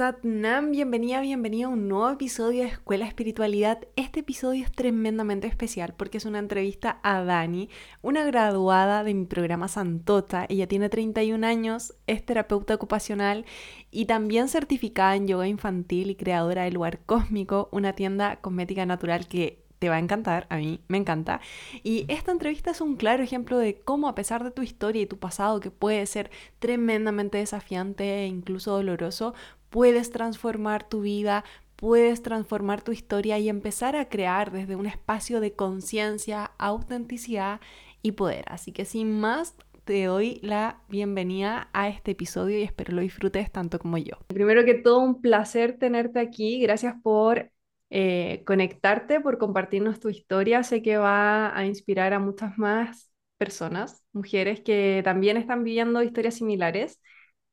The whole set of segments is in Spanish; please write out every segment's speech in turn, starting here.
Satnam, bienvenida, bienvenida a un nuevo episodio de Escuela Espiritualidad. Este episodio es tremendamente especial porque es una entrevista a Dani, una graduada de mi programa Santota. Ella tiene 31 años, es terapeuta ocupacional y también certificada en yoga infantil y creadora del Lugar Cósmico, una tienda cosmética natural que te va a encantar, a mí me encanta. Y esta entrevista es un claro ejemplo de cómo a pesar de tu historia y tu pasado, que puede ser tremendamente desafiante e incluso doloroso, puedes transformar tu vida, puedes transformar tu historia y empezar a crear desde un espacio de conciencia, autenticidad y poder. Así que sin más, te doy la bienvenida a este episodio y espero lo disfrutes tanto como yo. Primero que todo, un placer tenerte aquí. Gracias por eh, conectarte, por compartirnos tu historia. Sé que va a inspirar a muchas más personas, mujeres que también están viviendo historias similares.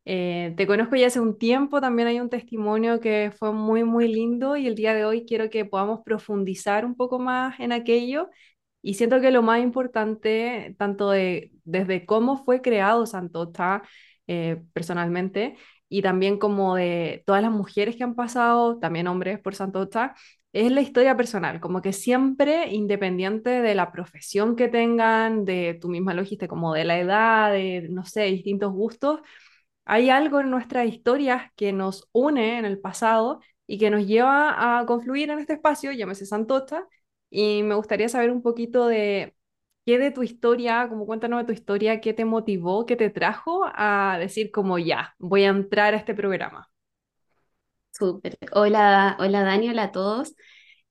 Eh, te conozco ya hace un tiempo, también hay un testimonio que fue muy, muy lindo y el día de hoy quiero que podamos profundizar un poco más en aquello. Y siento que lo más importante, tanto de, desde cómo fue creado Santota eh, personalmente, y también como de todas las mujeres que han pasado, también hombres por Santota, es la historia personal, como que siempre, independiente de la profesión que tengan, de tu misma logística, como de la edad, de, no sé, distintos gustos, hay algo en nuestras historias que nos une en el pasado y que nos lleva a confluir en este espacio, llámese Santocha, y me gustaría saber un poquito de qué de tu historia, como cuéntanos de tu historia, qué te motivó, qué te trajo a decir como ya, voy a entrar a este programa. Súper. Hola, hola Dani, hola a todos.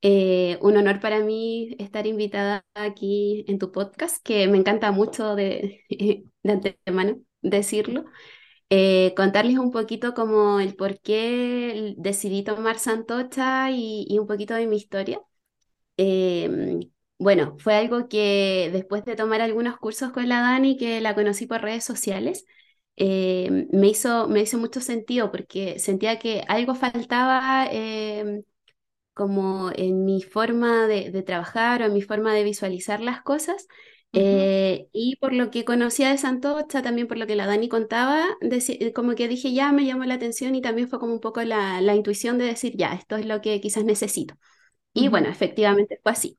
Eh, un honor para mí estar invitada aquí en tu podcast, que me encanta mucho de, de antemano decirlo. Eh, contarles un poquito como el por qué decidí tomar Santocha y, un poquito de mi historia. Em, bueno, fue algo que después de tomar algunos cursos con la Dani, que la conocí por redes sociales, em, me hizo, me hizo mucho sentido porque sentía que algo faltaba em, como en mi forma de, de, trabajar o en mi forma de visualizar las cosas eh, y por lo que conocía de Santocha, también por lo que la Dani contaba, eh, como que dije, ya me llamó la atención y también fue como un poco la, la intuición de decir, ya, esto es lo que quizás necesito. Y bueno, efectivamente fue así.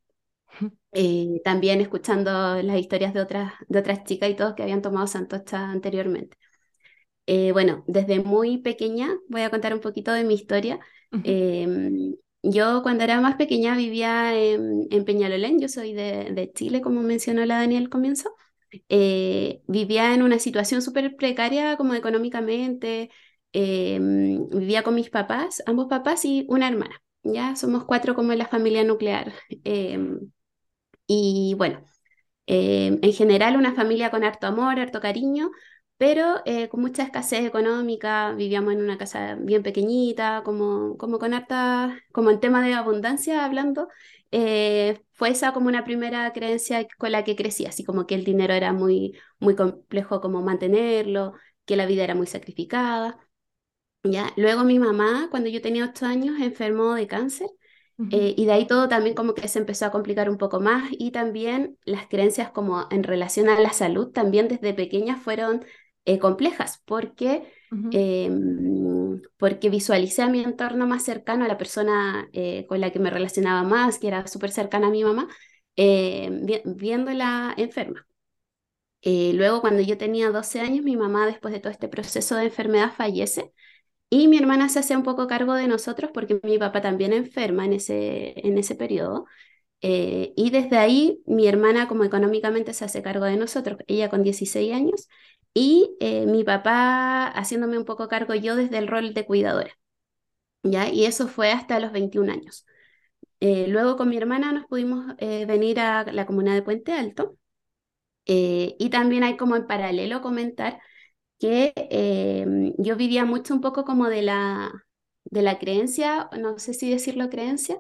Eh, también escuchando las historias de otras, de otras chicas y todos que habían tomado Santocha anteriormente. bueno, desde muy pequeña, voy a contar un poquito de mi historia. Yo cuando era más pequeña vivía en, Peñalolén, yo soy de, Chile, como mencionó la Daniel al comienzo. Eh, vivía en una situación súper precaria como económicamente, em, vivía con mis papás, ambos papás y una hermana, ya somos cuatro como en la familia nuclear. Em, y bueno, en general una familia con harto amor, harto cariño, pero eh, con mucha escasez económica, vivíamos en una casa bien pequeñita, como, como con harta, como en tema de abundancia hablando, eh, fue esa como una primera creencia con la que crecí, así como que el dinero era muy, muy complejo como mantenerlo, que la vida era muy sacrificada. ¿ya? Luego mi mamá, cuando yo tenía ocho años, enfermó de cáncer. Eh, y de ahí todo también como que se empezó a complicar un poco más y también las creencias como en relación a la salud también desde pequeña fueron eh, complejas, porque, em, porque visualicé a mi entorno más cercano, a la persona eh, con la que me relacionaba más, que era súper cercana a mi mamá, em, viéndola enferma. Eh, luego, cuando yo tenía 12 años, mi mamá, después de todo este proceso de enfermedad, fallece. Y mi hermana se hace un poco cargo de nosotros porque mi papá también enferma en ese, en ese periodo. y desde ahí mi hermana como económicamente se hace cargo de nosotros, ella con 16 años, y eh, mi papá haciéndome un poco cargo yo desde el rol de cuidadora. ¿ya? Y eso fue hasta los 21 años. Eh, luego con mi hermana nos pudimos eh, venir a la comuna de Puente Alto. y también hay como en paralelo comentar que yo vivía mucho un poco como de la, de la creencia, no sé si decirlo creencia,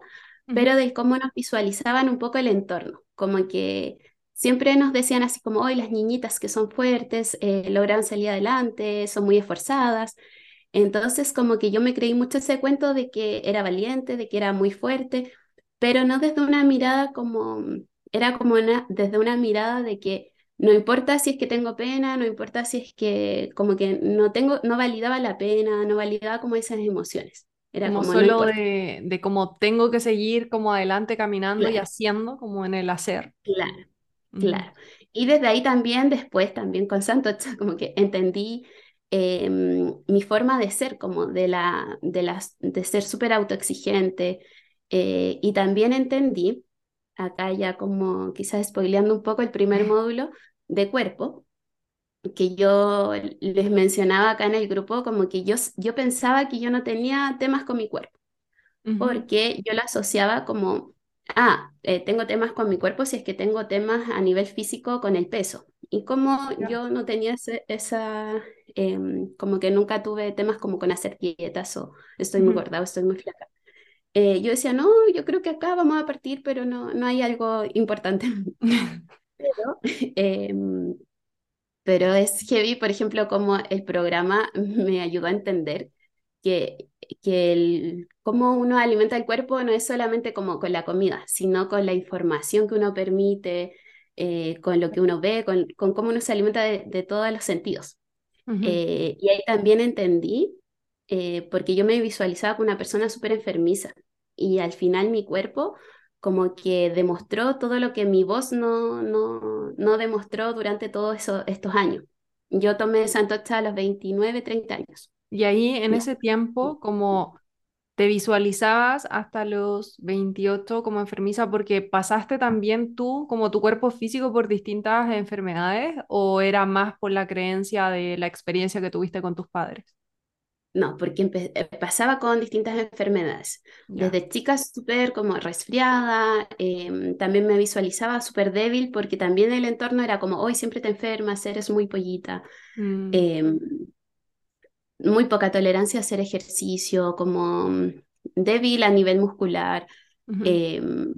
pero de cómo nos visualizaban un poco el entorno, como que siempre nos decían así como, hoy las niñitas que son fuertes, eh, logran salir adelante, son muy esforzadas. Entonces, como que yo me creí mucho ese cuento de que era valiente, de que era muy fuerte, pero no desde una mirada como, era como una, desde una mirada de que no importa si es que tengo pena, no importa si es que como que no tengo, no validaba la pena, no validaba como esas emociones. Era Como como, solo de, de cómo tengo que seguir como adelante caminando y haciendo, como en el hacer. claro. Claro. Y desde ahí también, después también con Santocha, como que entendí eh, mi forma de ser, como de la, de las, de ser súper autoexigente. eh, y también entendí, acá ya como quizás spoileando un poco el primer módulo de cuerpo, que yo les mencionaba acá en el grupo, como que yo, yo pensaba que yo no tenía temas con mi cuerpo porque yo la asociaba como, ah, eh, tengo temas con mi cuerpo si es que tengo temas a nivel físico con el peso. Y como ya. yo no tenía ese- esa, em, como que nunca tuve temas como con hacer dietas o estoy muy gorda o estoy muy flaca. eh, yo decía, no, yo creo que acá vamos a partir, pero no, no hay algo importante. Pero, em, pero es heavy, por ejemplo, como el programa me ayudó a entender que, que el, cómo uno alimenta el cuerpo no es solamente como con la comida, sino con la información que uno permite, eh, con lo que uno ve, con, con cómo uno se alimenta de, de todos los sentidos. Eh, y ahí también entendí, eh, porque yo me visualizaba como una persona súper enfermiza y al final mi cuerpo como que demostró todo lo que mi voz no, no, no demostró durante todos estos años. Yo tomé Santocha a los 29 30 años. Y ahí en ese tiempo, como te visualizabas hasta los 28 como enfermiza, porque pasaste también tú, como tu cuerpo físico, por distintas enfermedades, o era más por la creencia de la experiencia que tuviste con tus padres? No, porque eh, pasaba con distintas enfermedades. Ya. Desde chica súper como resfriada, em, también me visualizaba súper débil porque también el entorno era como, hoy siempre te enfermas, eres muy pollita, Mm, em, muy poca tolerancia a hacer ejercicio, como mm, débil a nivel muscular. em,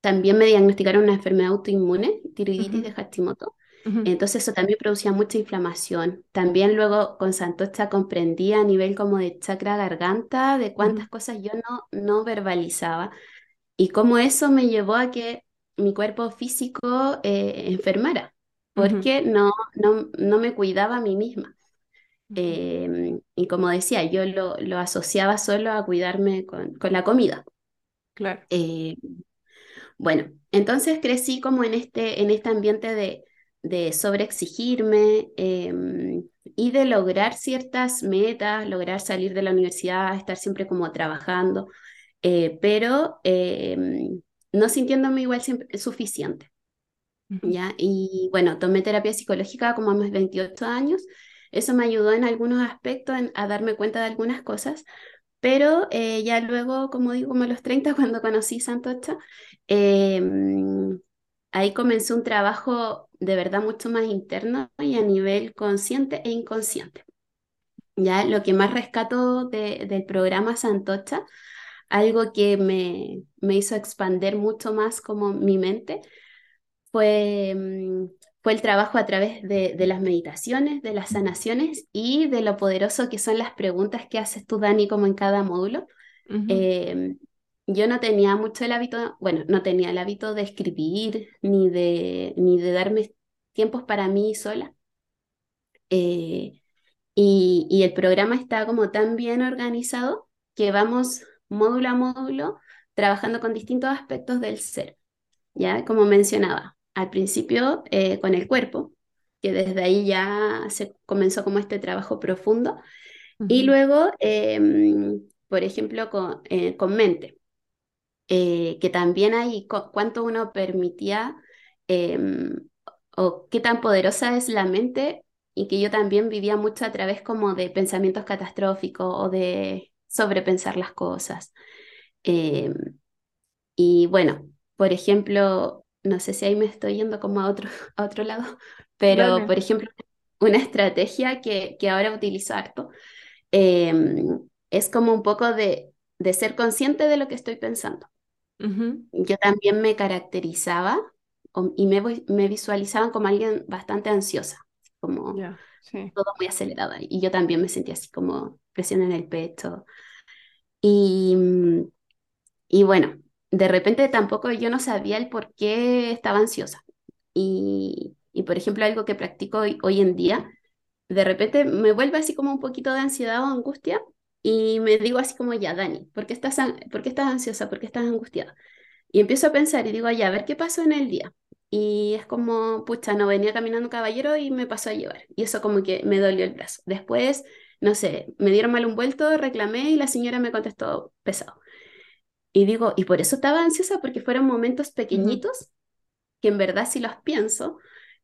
también me diagnosticaron una enfermedad autoinmune, tiroiditis de Hashimoto. Entonces eso también producía mucha inflamación. También luego con Santocha comprendí a nivel como de chakra garganta, de cuántas cosas yo no, no verbalizaba y cómo eso me llevó a que mi cuerpo físico eh, enfermara, porque no, no, no me cuidaba a mí misma. Eh, y como decía, yo lo, lo asociaba solo a cuidarme con, con la comida. Claro. Eh, Bueno, entonces crecí como en este, en este ambiente de, de sobreexigirme em, y de lograr ciertas metas, lograr salir de la universidad, estar siempre como trabajando, eh, pero em, no sintiéndome igual siempre suficiente, ¿ya? Y bueno, tomé terapia psicológica como a mis 28 años. Eso me ayudó en algunos aspectos a darme cuenta de algunas cosas, pero eh, ya luego, como digo, como a los 30 cuando conocí Santocha, eh, mm, ahí comenzó un trabajo de verdad mucho más interno y a nivel consciente e inconsciente. Ya lo que más rescato de- del programa Santocha, algo que me, me hizo expander mucho más como mi mente, fue, mm, fue el trabajo a través de, de las meditaciones, de las sanaciones y de lo poderoso que son las preguntas que haces tú, Dani, como en cada módulo eh, yo no tenía mucho el hábito, bueno, no tenía el hábito de escribir ni de, ni de darme tiempos para mí sola. Eh, y, y el programa está como tan bien organizado que vamos módulo a módulo trabajando con distintos aspectos del ser, ¿ya? Como mencionaba, al principio eh, con el cuerpo, que desde ahí ya se comenzó como este trabajo profundo, y luego, em, por ejemplo, con, eh, con mente. eh, que también hay cu- cuánto uno permitía em, o qué tan poderosa es la mente y que yo también vivía mucho a través como de pensamientos catastróficos o de sobrepensar las cosas. Em, y bueno, por ejemplo, no sé si ahí me estoy yendo como a otro, a otro lado, pero por ejemplo, una estrategia que, que ahora utilizo harto em, es como un poco de, de ser consciente de lo que estoy pensando. Yo también me caracterizaba o- y me, me visualizaban como alguien bastante ansiosa, como sí. todo muy acelerada. Y yo también me sentía así como presión en el pecho. Y, y bueno, de repente tampoco yo no sabía el por qué estaba ansiosa. y, y, por ejemplo, algo que practico hoy, hoy en día, de repente me vuelve así como un poquito de ansiedad o angustia y me digo así como, ya, Dani, ¿por qué estás, ¿por estás ansiosa? ¿Por qué estás angustiada? Y empiezo a pensar y digo, ya, a ver qué pasó en el día. Y es como, pucha, no venía caminando caballero y me pasó a llevar. Y eso como que me dolió el brazo. Después, no sé, me dieron mal un vuelto, reclamé y la señora me contestó pesado. Y digo, y por eso estaba ansiosa, porque fueron momentos pequeñitos que en verdad si los pienso,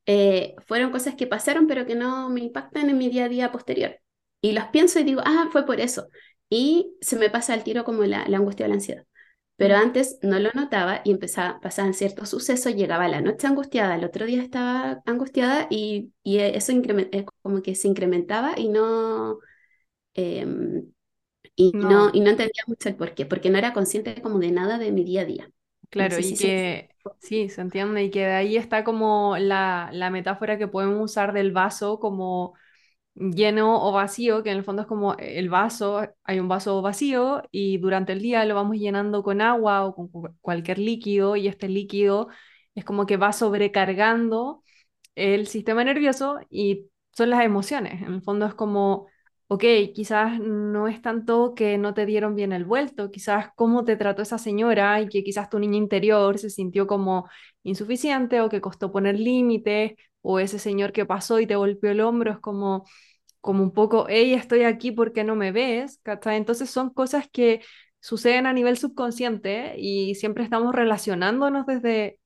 eh, fueron cosas que pasaron pero que no me impactan en mi día a día posterior. Y los pienso y digo, ah, fue por eso. Y se me pasa el tiro como la, la angustia o la ansiedad. Pero antes no lo notaba y empezaba, pasaban ciertos sucesos, llegaba la noche angustiada, el otro día estaba angustiada y, y eso como que se incrementaba y no, em, y no. y no entendía mucho el por qué, porque no era consciente como de nada de mi día a día. Claro, y que sí, se entiende, y que de ahí está como la, la metáfora que podemos usar del vaso como lleno o vacío, que en el fondo es como el vaso, hay un vaso vacío y durante el día lo vamos llenando con agua o con cualquier líquido y este líquido es como que va sobrecargando el sistema nervioso y son las emociones. En el fondo es como, ok, quizás no es tanto que no te dieron bien el vuelto, quizás cómo te trató esa señora y que quizás tu niña interior se sintió como insuficiente o que costó poner límites o ese señor que pasó y te golpeó el hombro es como, como un poco, hey, estoy aquí porque no me ves, Entonces son cosas que suceden a nivel subconsciente y siempre estamos relacionándonos desde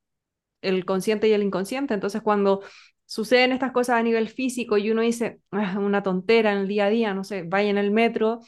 el consciente y el inconsciente. Entonces cuando suceden estas cosas a nivel físico y uno dice, ah, una tontera en el día a día, no sé, vaya en el metro,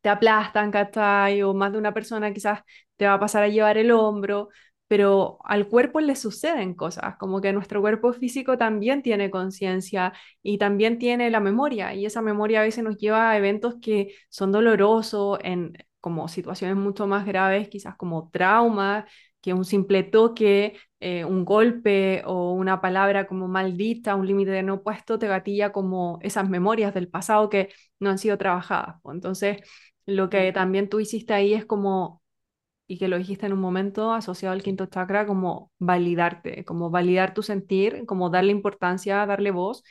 te aplastan, ¿cachai? O más de una persona quizás te va a pasar a llevar el hombro, pero al cuerpo le suceden cosas, como que nuestro cuerpo físico también tiene conciencia y también tiene la memoria, y esa memoria a veces nos lleva a eventos que son dolorosos, en como situaciones mucho más graves, quizás como traumas, que un simple toque, eh, un golpe o una palabra como maldita, un límite de no puesto, te gatilla como esas memorias del pasado que no han sido trabajadas. Entonces, lo que también tú hiciste ahí es como y que lo dijiste en un momento asociado al quinto chakra, como validarte, como validar tu sentir, como darle importancia, darle voz.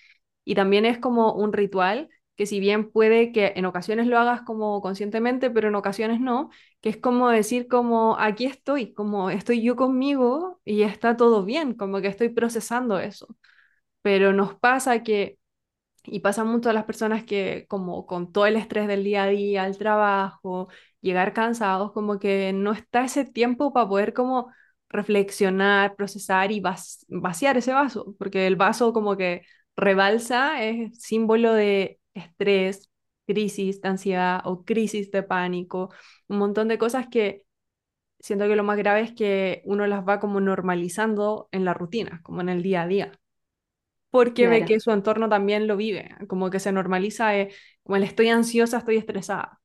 Y también es como un ritual que si bien puede que en ocasiones lo hagas como conscientemente, pero en ocasiones no, que es como decir como aquí estoy, como estoy yo conmigo y está todo bien, como que estoy procesando eso. Pero nos pasa que y pasa mucho a las personas que como con todo el estrés del día a día, el trabajo, llegar cansados, como que no está ese tiempo para poder como reflexionar, procesar y vaciar ese vaso, porque el vaso como que rebalsa, es símbolo de estrés, crisis de ansiedad o crisis de pánico, un montón de cosas que siento que lo más grave es que uno las va como normalizando en la rutina, como en el día a día porque ve que su entorno también lo vive, como que se normaliza, eh, como el estoy ansiosa, estoy estresada.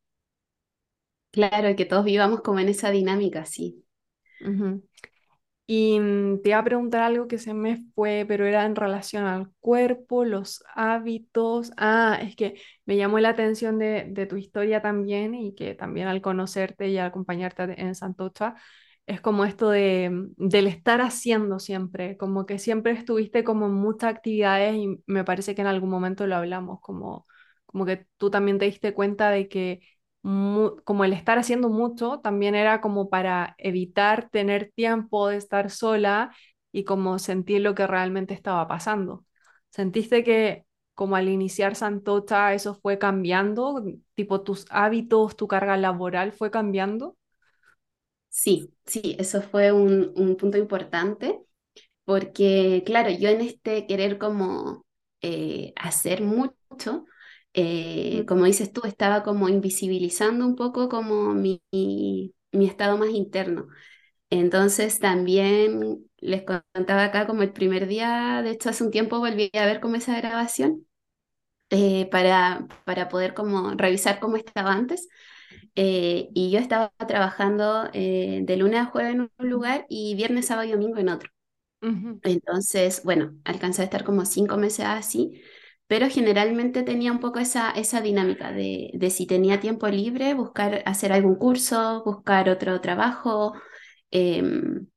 Claro, que todos vivamos como en esa dinámica, sí. Y mm, te iba a preguntar algo que se me fue, pero era en relación al cuerpo, los hábitos. Ah, es que me llamó la atención de, de tu historia también y que también al conocerte y acompañarte en Santocha, es como esto de, mm, del estar haciendo siempre, como que siempre estuviste como en muchas actividades y me parece que en algún momento lo hablamos, como, como que tú también te diste cuenta de que como el estar haciendo mucho también era como para evitar tener tiempo de estar sola y como sentir lo que realmente estaba pasando. ¿Sentiste que como al iniciar Santocha eso fue cambiando? Tipo tus hábitos, tu carga laboral fue cambiando? Sí, sí, eso fue un, punto importante, porque claro, yo en este querer como eh, hacer mucho, eh, como dices tú, estaba como invisibilizando un poco como mi, mi, estado más interno. Entonces también les contaba acá como el primer día, de hecho hace un tiempo volví a ver como esa grabación eh, para, para poder como revisar cómo estaba antes. Eh, y yo estaba trabajando eh, de lunes a jueves en un lugar y viernes, sábado y domingo en otro. Entonces, bueno, alcancé a estar como cinco meses así, pero generalmente tenía un poco esa, esa dinámica de, de si tenía tiempo libre, buscar hacer algún curso, buscar otro trabajo em,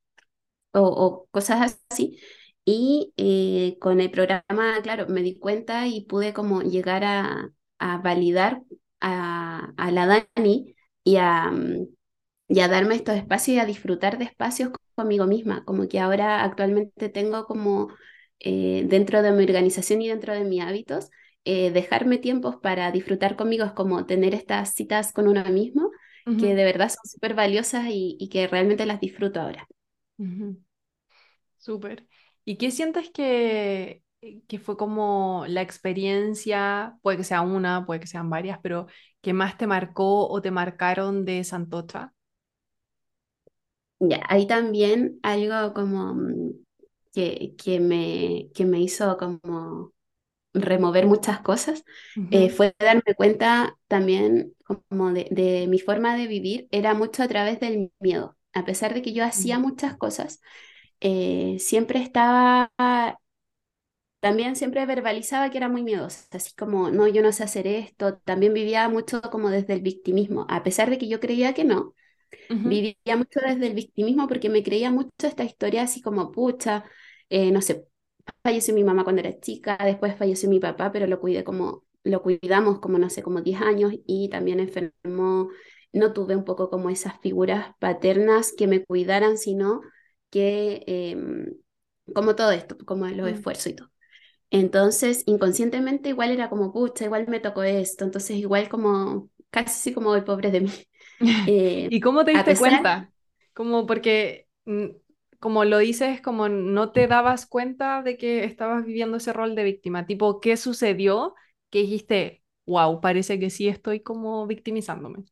o, cosas así. Y eh, con el programa, claro, me di cuenta y pude como llegar a, a validar a, a la Dani y a, y a darme estos espacios y a disfrutar de espacios conmigo misma, como que ahora actualmente tengo como eh, dentro de mi organización y dentro de mis hábitos, eh, dejarme tiempos para disfrutar conmigo es como tener estas citas con uno mismo, que Ujú, de verdad son súper valiosas y, y que realmente las disfruto ahora. ujú. Súper. ¿Y qué sientes que, que fue como la experiencia, puede que sea una, puede que sean varias, pero que más te marcó o te marcaron de Santocha? Ya, ahí también algo como mm, que, que me, que me hizo como remover muchas cosas, eh, Ujú, fue darme cuenta también como de, de mi forma de vivir, era mucho a través del miedo. A pesar de que yo hacía muchas cosas, eh, siempre estaba, también siempre verbalizaba que era muy miedosa, así como, no, yo no sé hacer esto, también vivía mucho como desde el victimismo, a pesar de que yo creía que no, vivía mucho desde el victimismo porque me creía mucho esta historia así como, pucha, eh, no sé, falleció mi mamá cuando era chica, después falleció mi papá, pero lo cuidé como, lo cuidamos como, no sé, como 10 años y también enfermó, no tuve un poco como esas figuras paternas que me cuidaran, sino que, em, como todo esto, como los mm. esfuerzos y todo. Entonces, inconscientemente igual era como, pucha, igual me tocó esto, entonces igual como, casi como el pobre de mí. Eh, ¿Y cómo te diste pesar cuenta? Como porque, mm, como lo dices, como no te dabas cuenta de que estabas viviendo ese rol de víctima. Tipo, ¿qué sucedió que dijiste, wow, parece que sí estoy como victimizándome?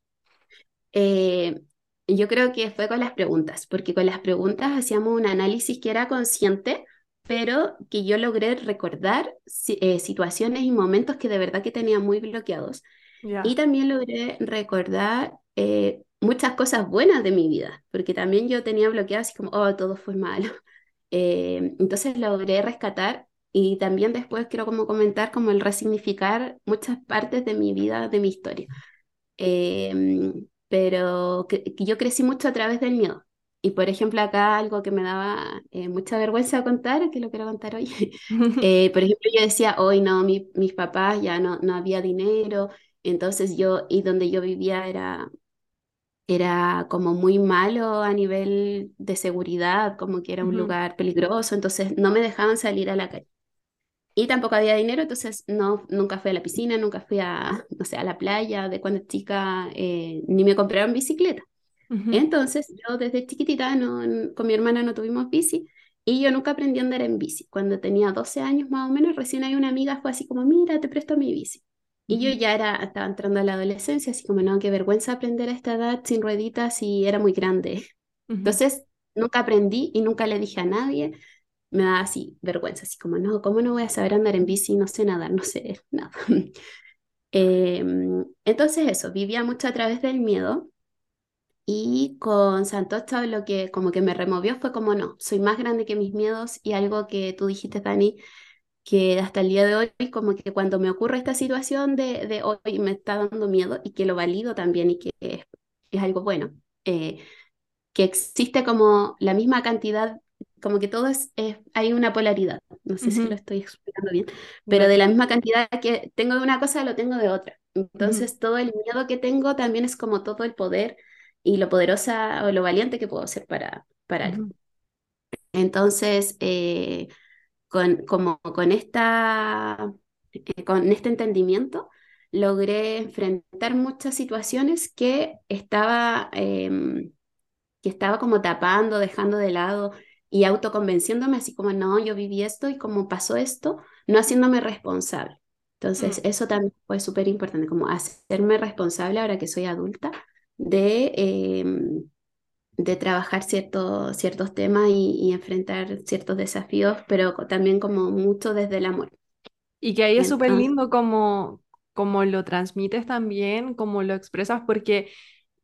Eh, yo creo que fue con las preguntas, porque con las preguntas hacíamos un análisis que era consciente, pero que yo logré recordar eh, situaciones y momentos que de verdad que tenía muy bloqueados. Y Ya. también logré recordar eh, muchas cosas buenas de mi vida, porque también yo tenía bloqueado así como, oh, todo fue malo. Eh, entonces logré rescatar y también después quiero como comentar como el resignificar muchas partes de mi vida, de mi historia. Em, pero que, que yo crecí mucho a través del miedo. Y por ejemplo, acá algo que me daba eh, mucha vergüenza contar, que lo quiero contar hoy. eh, por ejemplo, yo decía, hoy no, mi- mis papás ya no, no había dinero, entonces yo, y donde yo vivía era, era como muy malo a nivel de seguridad, como que era un lugar peligroso, entonces no me dejaban salir a la calle. Y tampoco había dinero, entonces no, nunca fui a la piscina, nunca fui a, no sé, a la playa de cuando chica, eh, ni me compraron bicicleta. Entonces yo desde chiquitita no, con mi hermana no tuvimos bici y yo nunca aprendí a andar en bici. Cuando tenía 12 años más o menos, recién hay una amiga fue así como, mira, te presto mi bici. Y yo ya era, estaba entrando a la adolescencia, así como, no, qué vergüenza aprender a esta edad sin rueditas y era muy grande. ujú, Entonces nunca aprendí y nunca le dije a nadie me da así vergüenza, así como, no, ¿cómo no voy a saber andar en bici? No sé nadar, no sé nada. Em, entonces eso, vivía mucho a través del miedo y con Santocha lo que como que me removió fue como, no, soy más grande que mis miedos y algo que tú dijiste, Dani, que hasta el día de hoy, como que cuando me ocurre esta situación de, de hoy me está dando miedo y que lo valido también y que es, es algo bueno. eh, que existe como la misma cantidad, como que todo es, es- hay una polaridad, no sé si lo estoy explicando bien, pero de la misma cantidad que tengo de una cosa, lo tengo de otra. Entonces todo el miedo que tengo también es como todo el poder y lo poderosa o lo valiente que puedo ser para, para algo. Entonces, eh, con, como con esta, eh, con este entendimiento, logré enfrentar muchas situaciones que estaba... em, que estaba como tapando, dejando de lado y autoconvenciéndome así como, no, yo viví esto y como pasó esto, no haciéndome responsable. Entonces, mm. eso también fue súper importante, como hacerme responsable ahora que soy adulta de, em, de trabajar cierto- ciertos temas y, y enfrentar ciertos desafíos, pero también como mucho desde el amor. Y que ahí es súper lindo como, como lo transmites también, como lo expresas, porque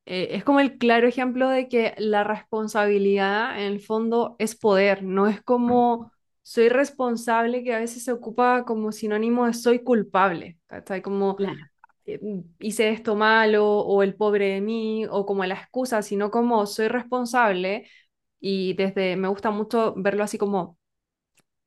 eh, es como el claro ejemplo de que la responsabilidad en el fondo es poder, no es como soy responsable que a veces se ocupa como sinónimo de soy culpable, ¿cachai? Como claro, hice esto malo o el pobre de mí o como la excusa, sino como soy responsable y desde me gusta mucho verlo así como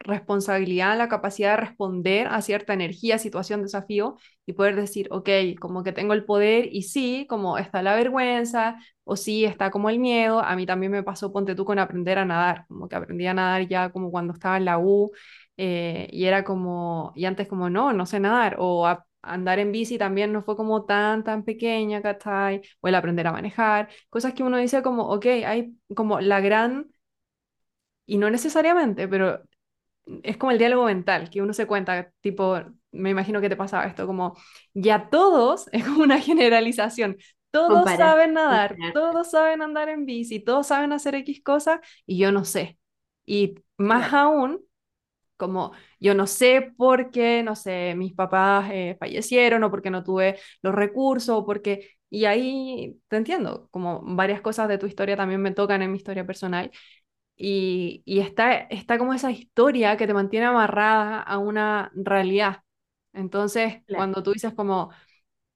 responsabilidad, la capacidad de responder a cierta energía, situación, desafío y poder decir, ok, como que tengo el poder y sí, como está la vergüenza o sí está como el miedo. A mí también me pasó, ponte tú, con aprender a nadar, como que aprendí a nadar ya como cuando estaba en la U eh, y era como, y antes como, no, no sé nadar o andar en bici también no fue como tan, tan pequeña, ¿cachai? O el aprender a manejar, cosas que uno dice como, ok, hay como la gran, y no necesariamente, pero es como el diálogo mental, que uno se cuenta, tipo, me imagino que te pasaba esto, como ya todos, es como una generalización, todos saben nadar, todos saben andar en bici, todos saben hacer X cosas y yo no sé. Y más aún, como yo no sé por qué, no sé, mis papás eh, fallecieron o porque no tuve los recursos o porque... Y ahí te entiendo, como varias cosas de tu historia también me tocan en mi historia personal. Y, y está, está como esa historia que te mantiene amarrada a una realidad. Entonces, cuando tú dices como,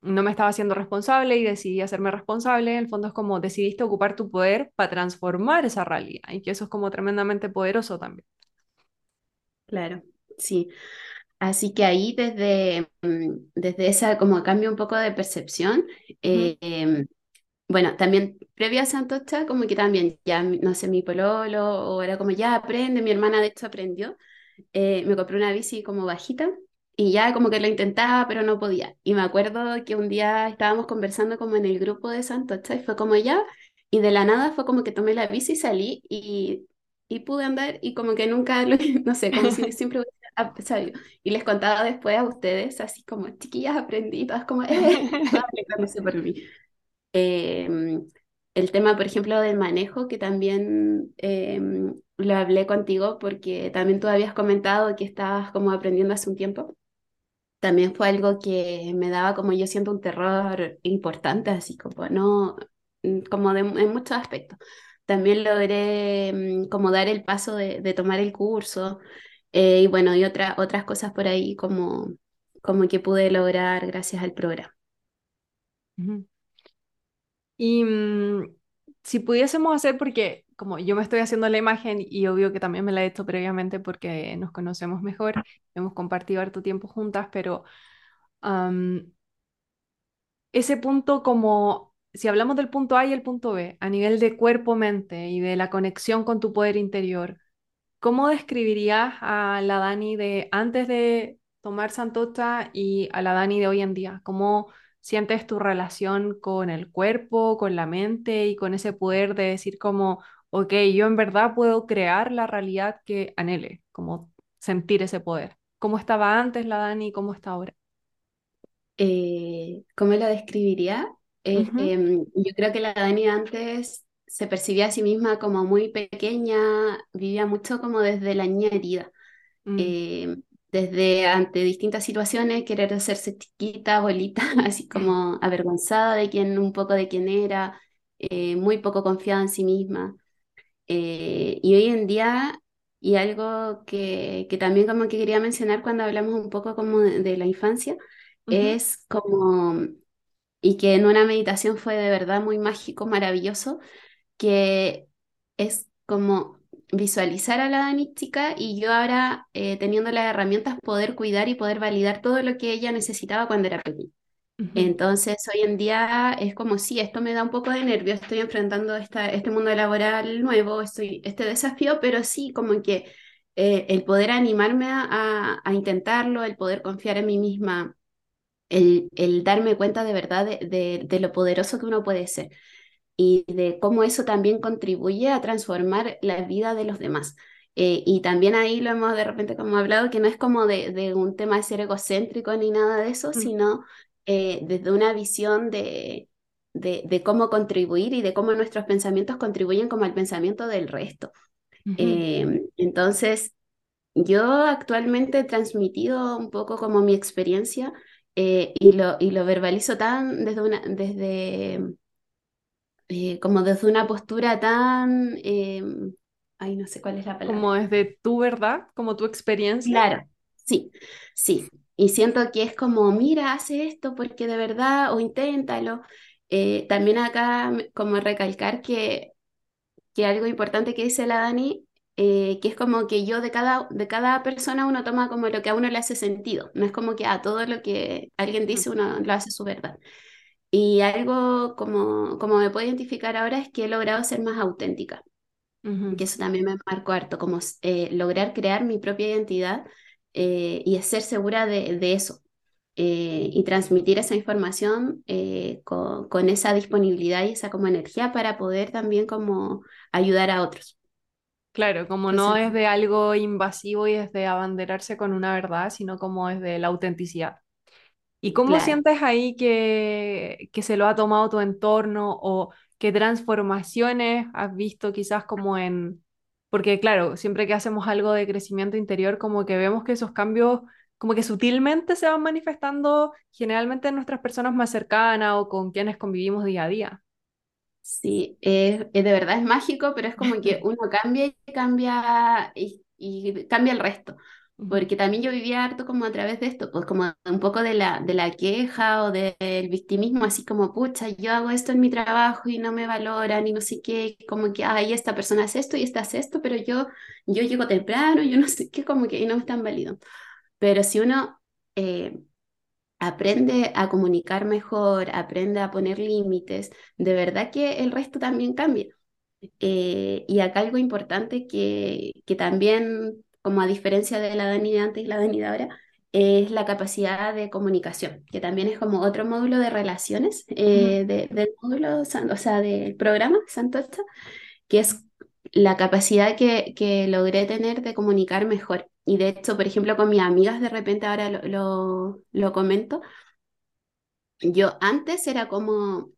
no me estaba haciendo responsable y decidí hacerme responsable, en el fondo es como decidiste ocupar tu poder para transformar esa realidad y que eso es como tremendamente poderoso también. Claro, sí. Así que ahí desde, mm, desde esa como cambio un poco de percepción, eh, bueno, también previo a Santocha, como que también ya, no sé, mi pololo, o era como ya aprende, mi hermana de hecho aprendió, eh, me compré una bici como bajita y ya como que lo intentaba, pero no podía. Y me acuerdo que un día estábamos conversando como en el grupo de Santocha y fue como ya, y de la nada fue como que tomé la bici y salí y, y pude andar y como que nunca, lo, no sé, como si siempre sabido. Y les contaba después a ustedes, así como, chiquillas, aprendí, todas como, eh, por mí. Em, el tema, por ejemplo, del manejo, que también em, lo hablé contigo porque también tú habías comentado que estabas como aprendiendo hace un tiempo. También fue algo que me daba como yo siento un terror importante, así como no, mm, como de, en muchos aspectos. También logré mm, como dar el paso de, de tomar el curso eh, y bueno, y otra, otras cosas por ahí como, como que pude lograr gracias al programa. Y mm, si pudiésemos hacer, porque como yo me estoy haciendo la imagen y obvio que también me la he hecho previamente porque nos conocemos mejor, hemos compartido harto tiempo juntas, pero ese punto como, si hablamos del punto A y el punto B, a nivel de cuerpo-mente y de la conexión con tu poder interior, ¿cómo describirías a la Dani de antes de tomar Santocha y a la Dani de hoy en día? ¿Cómo sientes tu relación con el cuerpo, con la mente y con ese poder de decir como, ok, yo en verdad puedo crear la realidad que anhele, como sentir ese poder. ¿Cómo estaba antes la Dani y cómo está ahora? Eh, ¿cómo la describiría? Eh, em, yo creo que la Dani antes se percibía a sí misma como muy pequeña, vivía mucho como desde la niña herida. Mm. Em, desde ante distintas situaciones, querer hacerse chiquita, bolita, así como avergonzada de quién, un poco de quién era, eh, muy poco confiada en sí misma. Eh, y hoy en día, y algo que, que, también como que quería mencionar cuando hablamos un poco como de, la infancia, es como, y que en una meditación fue de verdad muy mágico, maravilloso, que es como visualizar a la Dani chica y yo ahora eh, teniendo las herramientas poder cuidar y poder validar todo lo que ella necesitaba cuando era pequeña. Entonces hoy en día es como si esto me da un poco de nervio, estoy enfrentando esta, este mundo laboral nuevo, estoy, este desafío, pero sí como que eh, el poder animarme a, a, intentarlo, el poder confiar en mí misma, el, el darme cuenta de verdad de, de, de lo poderoso que uno puede ser y de cómo eso también contribuye a transformar la vida de los demás. Eh, y también ahí lo hemos de repente como hablado, que no es como de, de un tema de ser egocéntrico ni nada de eso, mm. sino eh, desde una visión de, de, de, cómo contribuir y de cómo nuestros pensamientos contribuyen como al pensamiento del resto. Em, entonces, yo actualmente he transmitido un poco como mi experiencia eh, y, lo, y lo verbalizo tan desde una... Desde, eh, como desde una postura tan, eh, ay, no sé cuál es la palabra. Como desde tu verdad, como tu experiencia. Claro, sí, sí. Y siento que es como, mira, hace esto porque de verdad, o inténtalo. Eh, también acá, como recalcar que, que algo importante que dice la Dani eh, que es como que yo de cada, de cada persona uno toma como lo que a uno le hace sentido, no es como que a todo lo que alguien dice uno lo hace su verdad. Y algo como, como me puedo identificar ahora es que he logrado ser más auténtica, que eso también me marcó harto, como eh, lograr crear mi propia identidad eh, y ser segura de, de eso. y transmitir esa información con, con, esa disponibilidad y esa como energía para poder también como ayudar a otros. Claro, como no es de algo invasivo y es de abanderarse con una verdad, sino como es de la autenticidad. ¿Y cómo Claro. sientes ahí que, que se lo ha tomado tu entorno o qué transformaciones has visto quizás como en... Porque claro, siempre que hacemos algo de crecimiento interior, como que vemos que esos cambios como que sutilmente se van manifestando generalmente en nuestras personas más cercanas o con quienes convivimos día a día. Sí, es, es de verdad es mágico, pero es como que uno cambia y cambia y, y cambia el resto. Porque también yo vivía harto como a través de esto, pues como un poco de la, de la queja o del victimismo, así como, pucha, yo hago esto en mi trabajo y no me valoran y no sé qué, como que, ay, esta persona hace esto y esta hace esto, pero yo, yo llego temprano, yo no sé qué, como que y no me están validando. Pero si uno eh, aprende a comunicar mejor, aprende a poner límites, de verdad que el resto también cambia. Eh, y acá algo importante que, que también, como a diferencia de la Dani de antes y la Dani de ahora, es la capacidad de comunicación, que también es como otro módulo de relaciones eh, de- del módulo, o sea, del programa Santocha, que es la capacidad que, que logré tener de comunicar mejor. Y de hecho, por ejemplo, con mis amigas, de repente ahora lo, lo, lo comento, yo antes era como,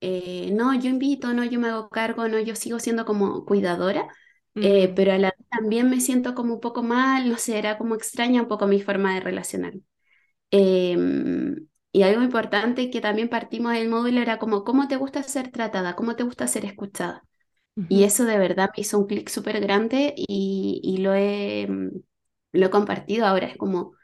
eh, no, yo invito, no, yo me hago cargo, no, yo sigo siendo como cuidadora, eh, mm, pero a la vez también me siento como un poco mal, no sé, era como extraña un poco mi forma de relacionarme. Em, y algo importante que también partimos del módulo era como, ¿cómo te gusta ser tratada? ¿Cómo te gusta ser escuchada? Y eso de verdad me hizo un clic súper grande y, y lo he, mm, lo he compartido ahora. Es como,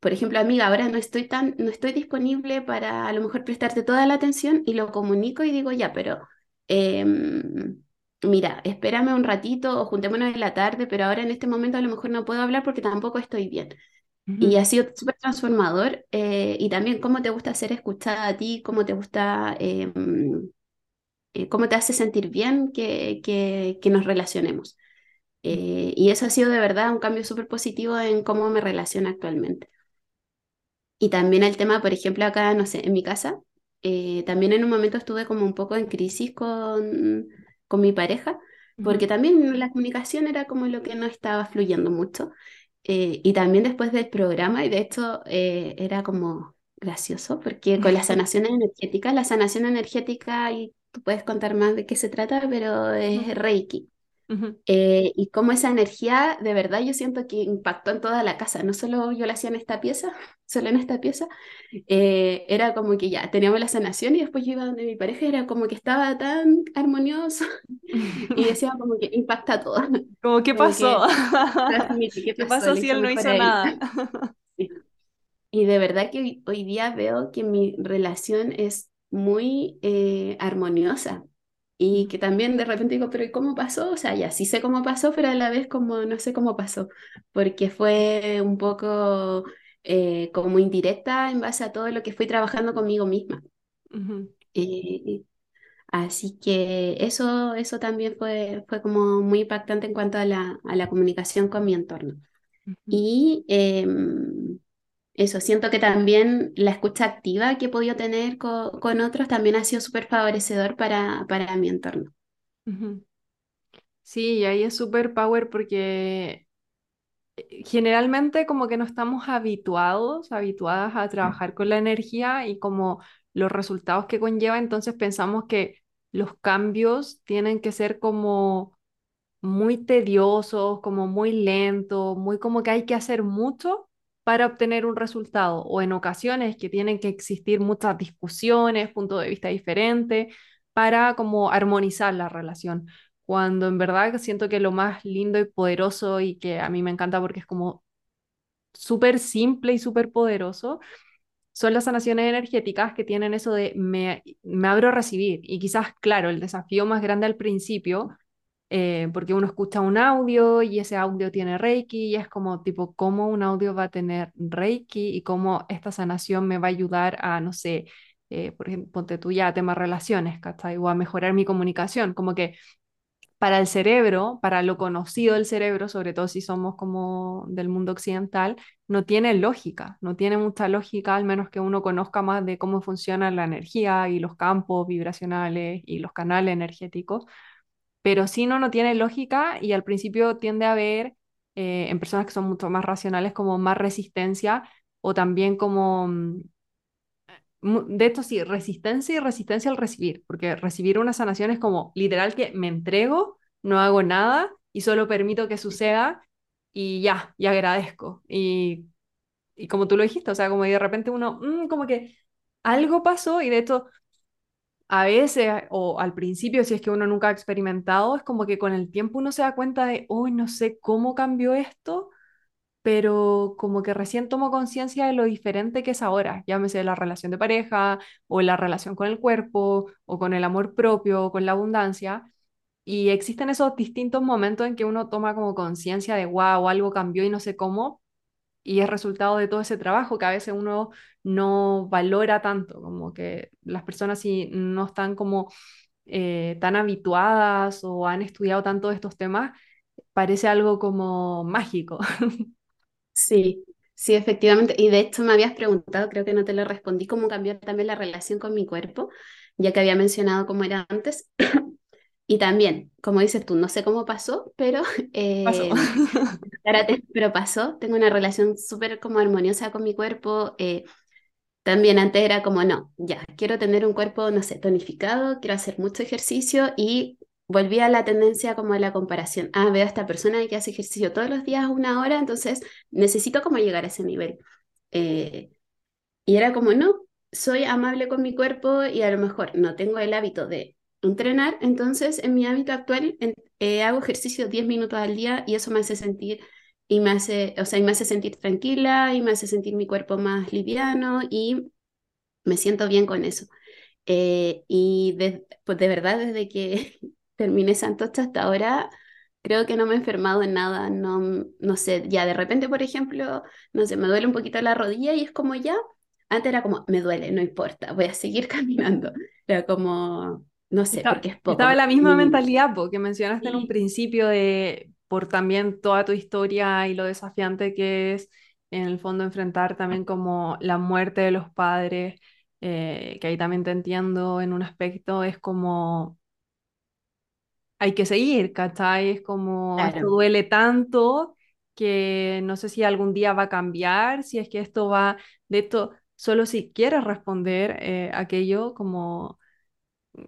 por ejemplo, amiga, ahora no estoy tan, no estoy disponible para a lo mejor prestarte toda la atención y lo comunico y digo, ya, pero em, mira, espérame un ratito o juntémonos en la tarde, pero ahora en este momento a lo mejor no puedo hablar porque tampoco estoy bien. Y ha sido súper transformador eh, y también cómo te gusta ser escuchada a ti, cómo te gusta, em, eh, cómo te hace sentir bien que, que, que nos relacionemos. Eh, y eso ha sido de verdad un cambio súper positivo en cómo me relaciono actualmente. Y también el tema, por ejemplo, acá, no sé, en mi casa, también en un momento estuve como un poco en crisis con, con mi pareja, porque también la comunicación era como lo que no estaba fluyendo mucho. Eh, y también después del programa, y de hecho eh, era como gracioso, porque con las sanaciones energéticas, la sanación energética, y tú puedes contar más de qué se trata, pero es Reiki. Ujú, Eh, y cómo esa energía de verdad yo siento que impactó en toda la casa, no solo yo la hacía en esta pieza, solo en esta pieza, eh, era como que ya teníamos la sanación y después yo iba donde mi pareja, era como que estaba tan armonioso y decía como que impacta todo, Como, ¿qué como pasó? que transmite, ¿qué ¿Qué pasó? pasó si él no hizo nada? Sí. Y de verdad que hoy, hoy día veo que mi relación es muy eh, armoniosa y que también de repente digo, pero ¿y cómo pasó? O sea, ya sí sé cómo pasó, pero a la vez como no sé cómo pasó, porque fue un poco eh, como indirecta en base a todo lo que fui trabajando conmigo misma. Ujú, Eh, así que eso, eso también fue, fue como muy impactante en cuanto a la, a la comunicación con mi entorno. ujú, Y em, eso, siento que también la escucha activa que he podido tener co- con otros también ha sido súper favorecedor para, para mi entorno. Sí, y ahí es súper power porque generalmente como que no estamos habituados, habituadas a trabajar con la energía y como los resultados que conlleva, entonces pensamos que los cambios tienen que ser como muy tediosos, como muy lentos, muy como que hay que hacer mucho para obtener un resultado, o en ocasiones que tienen que existir muchas discusiones, puntos de vista diferentes, para como armonizar la relación. Cuando en verdad siento que lo más lindo y poderoso y que a mí me encanta porque es como súper simple y súper poderoso, son las sanaciones energéticas que tienen eso de me, me abro a recibir. Y quizás, claro, el desafío más grande al principio eh, porque uno escucha un audio y ese audio tiene Reiki y es como tipo, ¿cómo un audio va a tener Reiki y cómo esta sanación me va a ayudar a, no sé, eh, por ejemplo, ponte tú ya temas relaciones, ¿cachai? O a mejorar mi comunicación, como que para el cerebro, para lo conocido del cerebro, sobre todo si somos como del mundo occidental, no tiene lógica, no tiene mucha lógica, al menos que uno conozca más de cómo funciona la energía y los campos vibracionales y los canales energéticos, pero si no, no tiene lógica y al principio tiende a haber eh, en personas que son mucho más racionales como más resistencia o también como mm, de esto sí, resistencia y resistencia al recibir, porque recibir una sanación es como literal que me entrego, no hago nada y solo permito que suceda y ya, y agradezco. Y, y como tú lo dijiste, o sea, como de repente uno, mm, como que algo pasó y de hecho, a veces, o al principio, si es que uno nunca ha experimentado, es como que con el tiempo uno se da cuenta de, hoy no sé cómo cambió esto pero como que recién tomo conciencia de lo diferente que es ahora, llámese la relación de pareja o la relación con el cuerpo o con el amor propio o con la abundancia. Y existen esos distintos momentos en que uno toma como conciencia de, wow, algo cambió y no sé cómo, y es resultado de todo ese trabajo que a veces uno no valora tanto, como que las personas si no están como eh, tan habituadas o han estudiado tanto de estos temas, parece algo como mágico. Sí, sí, efectivamente. Y de hecho me habías preguntado, creo que no te lo respondí, cómo cambió también la relación con mi cuerpo, ya que había mencionado cómo era antes. Y también, como dices tú, no sé cómo pasó, pero, Pasó. eh, pero pasó. Tengo una relación súper como armoniosa con mi cuerpo. eh, también antes era como, no, ya, quiero tener un cuerpo, no sé, tonificado, quiero hacer mucho ejercicio y volví a la tendencia como de la comparación. Ah, veo a esta persona que hace ejercicio todos los días una hora, entonces necesito como llegar a ese nivel. Eh, y era como, no, soy amable con mi cuerpo y a lo mejor no tengo el hábito de entrenar, entonces en mi hábito actual en- eh, hago ejercicio 10 minutos al día y eso me hace sentir y me hace, o sea, me hace sentir tranquila y me hace sentir mi cuerpo más liviano y me siento bien con eso. Eh, y de, pues de verdad, desde que terminé Santocha hasta ahora, creo que no me he enfermado en nada. No, no sé, ya de repente, por ejemplo, no sé, me duele un poquito la rodilla y es como ya, antes era como, me duele, no importa, voy a seguir caminando. Era como, no sé, porque es poco. Estaba la misma Mm, mentalidad po, que mencionaste en un principio de por también toda tu historia y lo desafiante que es en el fondo enfrentar también como la muerte de los padres, eh, que ahí también te entiendo en un aspecto, es como hay que seguir, ¿cachai? Es como esto duele tanto que no sé si algún día va a cambiar, si es que esto va, de esto, solo si quieres responder eh, aquello como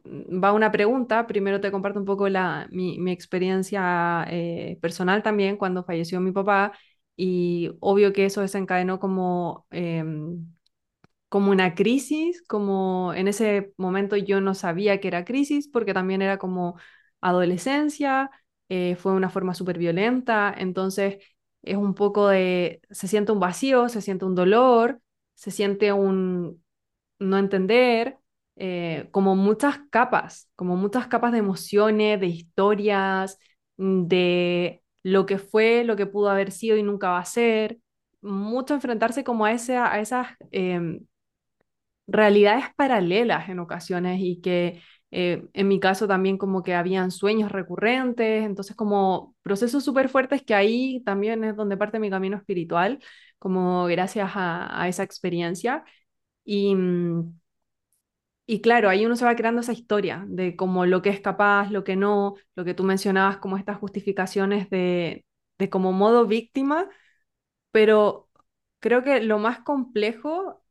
va una pregunta. Primero te comparto un poco la, mi, mi experiencia eh, personal también cuando falleció mi papá y obvio que eso desencadenó como, em, como una crisis, como en ese momento yo no sabía que era crisis porque también era como adolescencia, eh, fue una forma súper violenta, entonces es un poco de, se siente un vacío, se siente un dolor, se siente un no entender, eh, como muchas capas, como muchas capas de emociones, de historias, mm, de lo que fue, lo que pudo haber sido y nunca va a ser, mucho enfrentarse como a, ese, a esas em, realidades paralelas en ocasiones y que eh, en mi caso también como que habían sueños recurrentes, entonces como procesos súper fuertes que ahí también es donde parte mi camino espiritual, como gracias a, a esa experiencia. Y, mm, y claro, ahí uno se va creando esa historia de como lo que es capaz, lo que no, lo que tú mencionabas como estas justificaciones de, de como modo víctima, pero creo que lo más complejo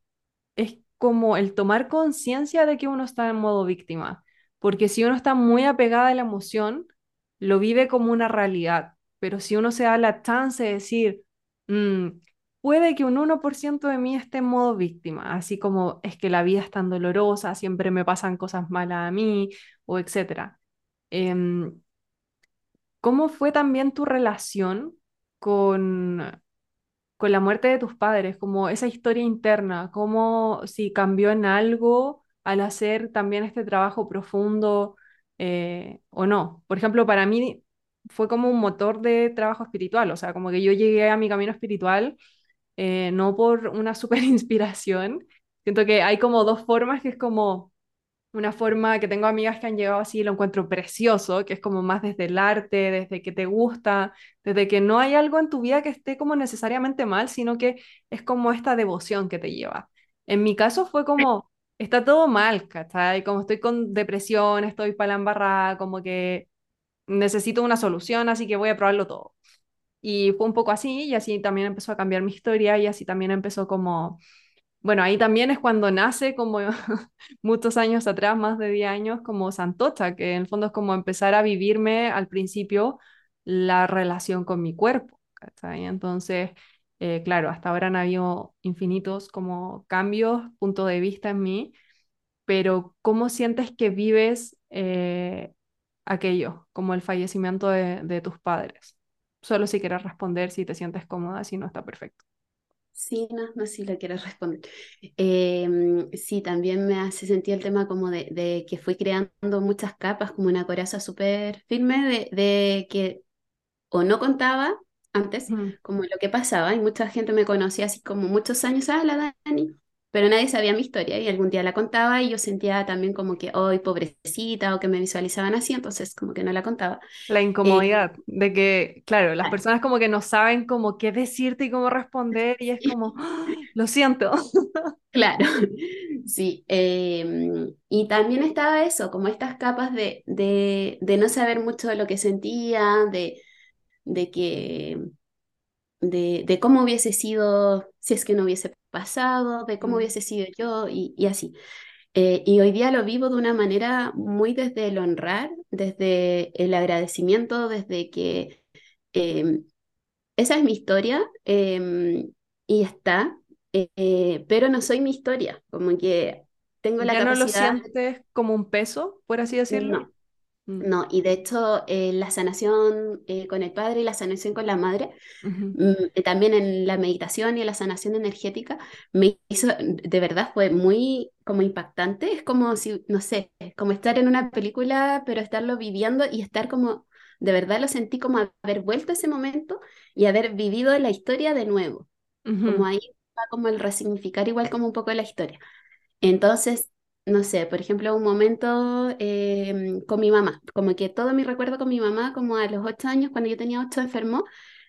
es como el tomar conciencia de que uno está en modo víctima, porque si uno está muy apegada a la emoción, lo vive como una realidad, pero si uno se da la chance de decir, "Mm, puede que un uno por ciento de mí esté en modo víctima, así como es que la vida es tan dolorosa, siempre me pasan cosas malas a mí, o etcétera. Em, ¿cómo fue también tu relación con con la muerte de tus padres, como esa historia interna, cómo si cambió en algo al hacer también este trabajo profundo eh, o no. Por ejemplo, para mí fue como un motor de trabajo espiritual, o sea, como que yo llegué a mi camino espiritual eh, no por una super inspiración. Siento que hay como dos formas, que es como una forma que tengo amigas que han llegado así y lo encuentro precioso, que es como más desde el arte, desde que te gusta, desde que no hay algo en tu vida que esté como necesariamente mal, sino que es como esta devoción que te lleva. En mi caso fue como, está todo mal, ¿cachai? Como estoy con depresión, estoy para la embarrada, como que necesito una solución, así que voy a probarlo todo. Y fue un poco así, y así también empezó a cambiar mi historia, y así también empezó como, bueno, ahí también es cuando nace, como muchos años atrás, más de 10 años, como Santocha, que en el fondo es como empezar a vivirme al principio la relación con mi cuerpo, ¿cachai? Entonces, eh, claro, hasta ahora han habido infinitos como cambios, punto de vista en mí, pero ¿cómo sientes que vives eh, aquello, como el fallecimiento de, de tus padres? Solo si quieres responder, si te sientes cómoda, si no está perfecto. Sí, no, no, sí lo quiero responder. Em, sí, también me hace sentir el tema como de, de, que fui creando muchas capas, como una coraza súper firme de, de, que o no contaba antes, Mm. como lo que pasaba, y mucha gente me conocía así como muchos años, ah, la Dani, pero nadie sabía mi historia, y algún día la contaba y yo sentía también como que, hoy pobrecita, o que me visualizaban así, entonces como que no la contaba. La Eh, incomodidad de que, claro, las claro, personas como que no saben como qué decirte y cómo responder y es como, "Ay, lo siento. Claro, sí. em, y también estaba eso, como estas capas de, de, de no saber mucho de lo que sentía, de, de que, de, de cómo hubiese sido si es que no hubiese pasado, de cómo Mm. hubiese sido yo y, y así. Eh, y hoy día lo vivo de una manera muy desde el honrar, desde el agradecimiento, desde que em, esa es mi historia em, y está, eh, pero no soy mi historia, como que tengo la ¿Ya no lo capacidad, sientes como un peso, por así decirlo? no. No, y de hecho eh, la sanación eh, con el padre y la sanación con la madre, mm, eh, también en la meditación y en la sanación energética, me hizo, de verdad fue muy como impactante, es como si, no sé, como estar en una película, pero estarlo viviendo y estar como... De verdad lo sentí como haber vuelto a ese momento y haber vivido la historia de nuevo. como ahí va como el resignificar igual como un poco la historia. Entonces, no sé, por ejemplo, un momento eh, con mi mamá, como que todo mi recuerdo con mi mamá, como a los ocho años, cuando yo tenía ocho enfermo,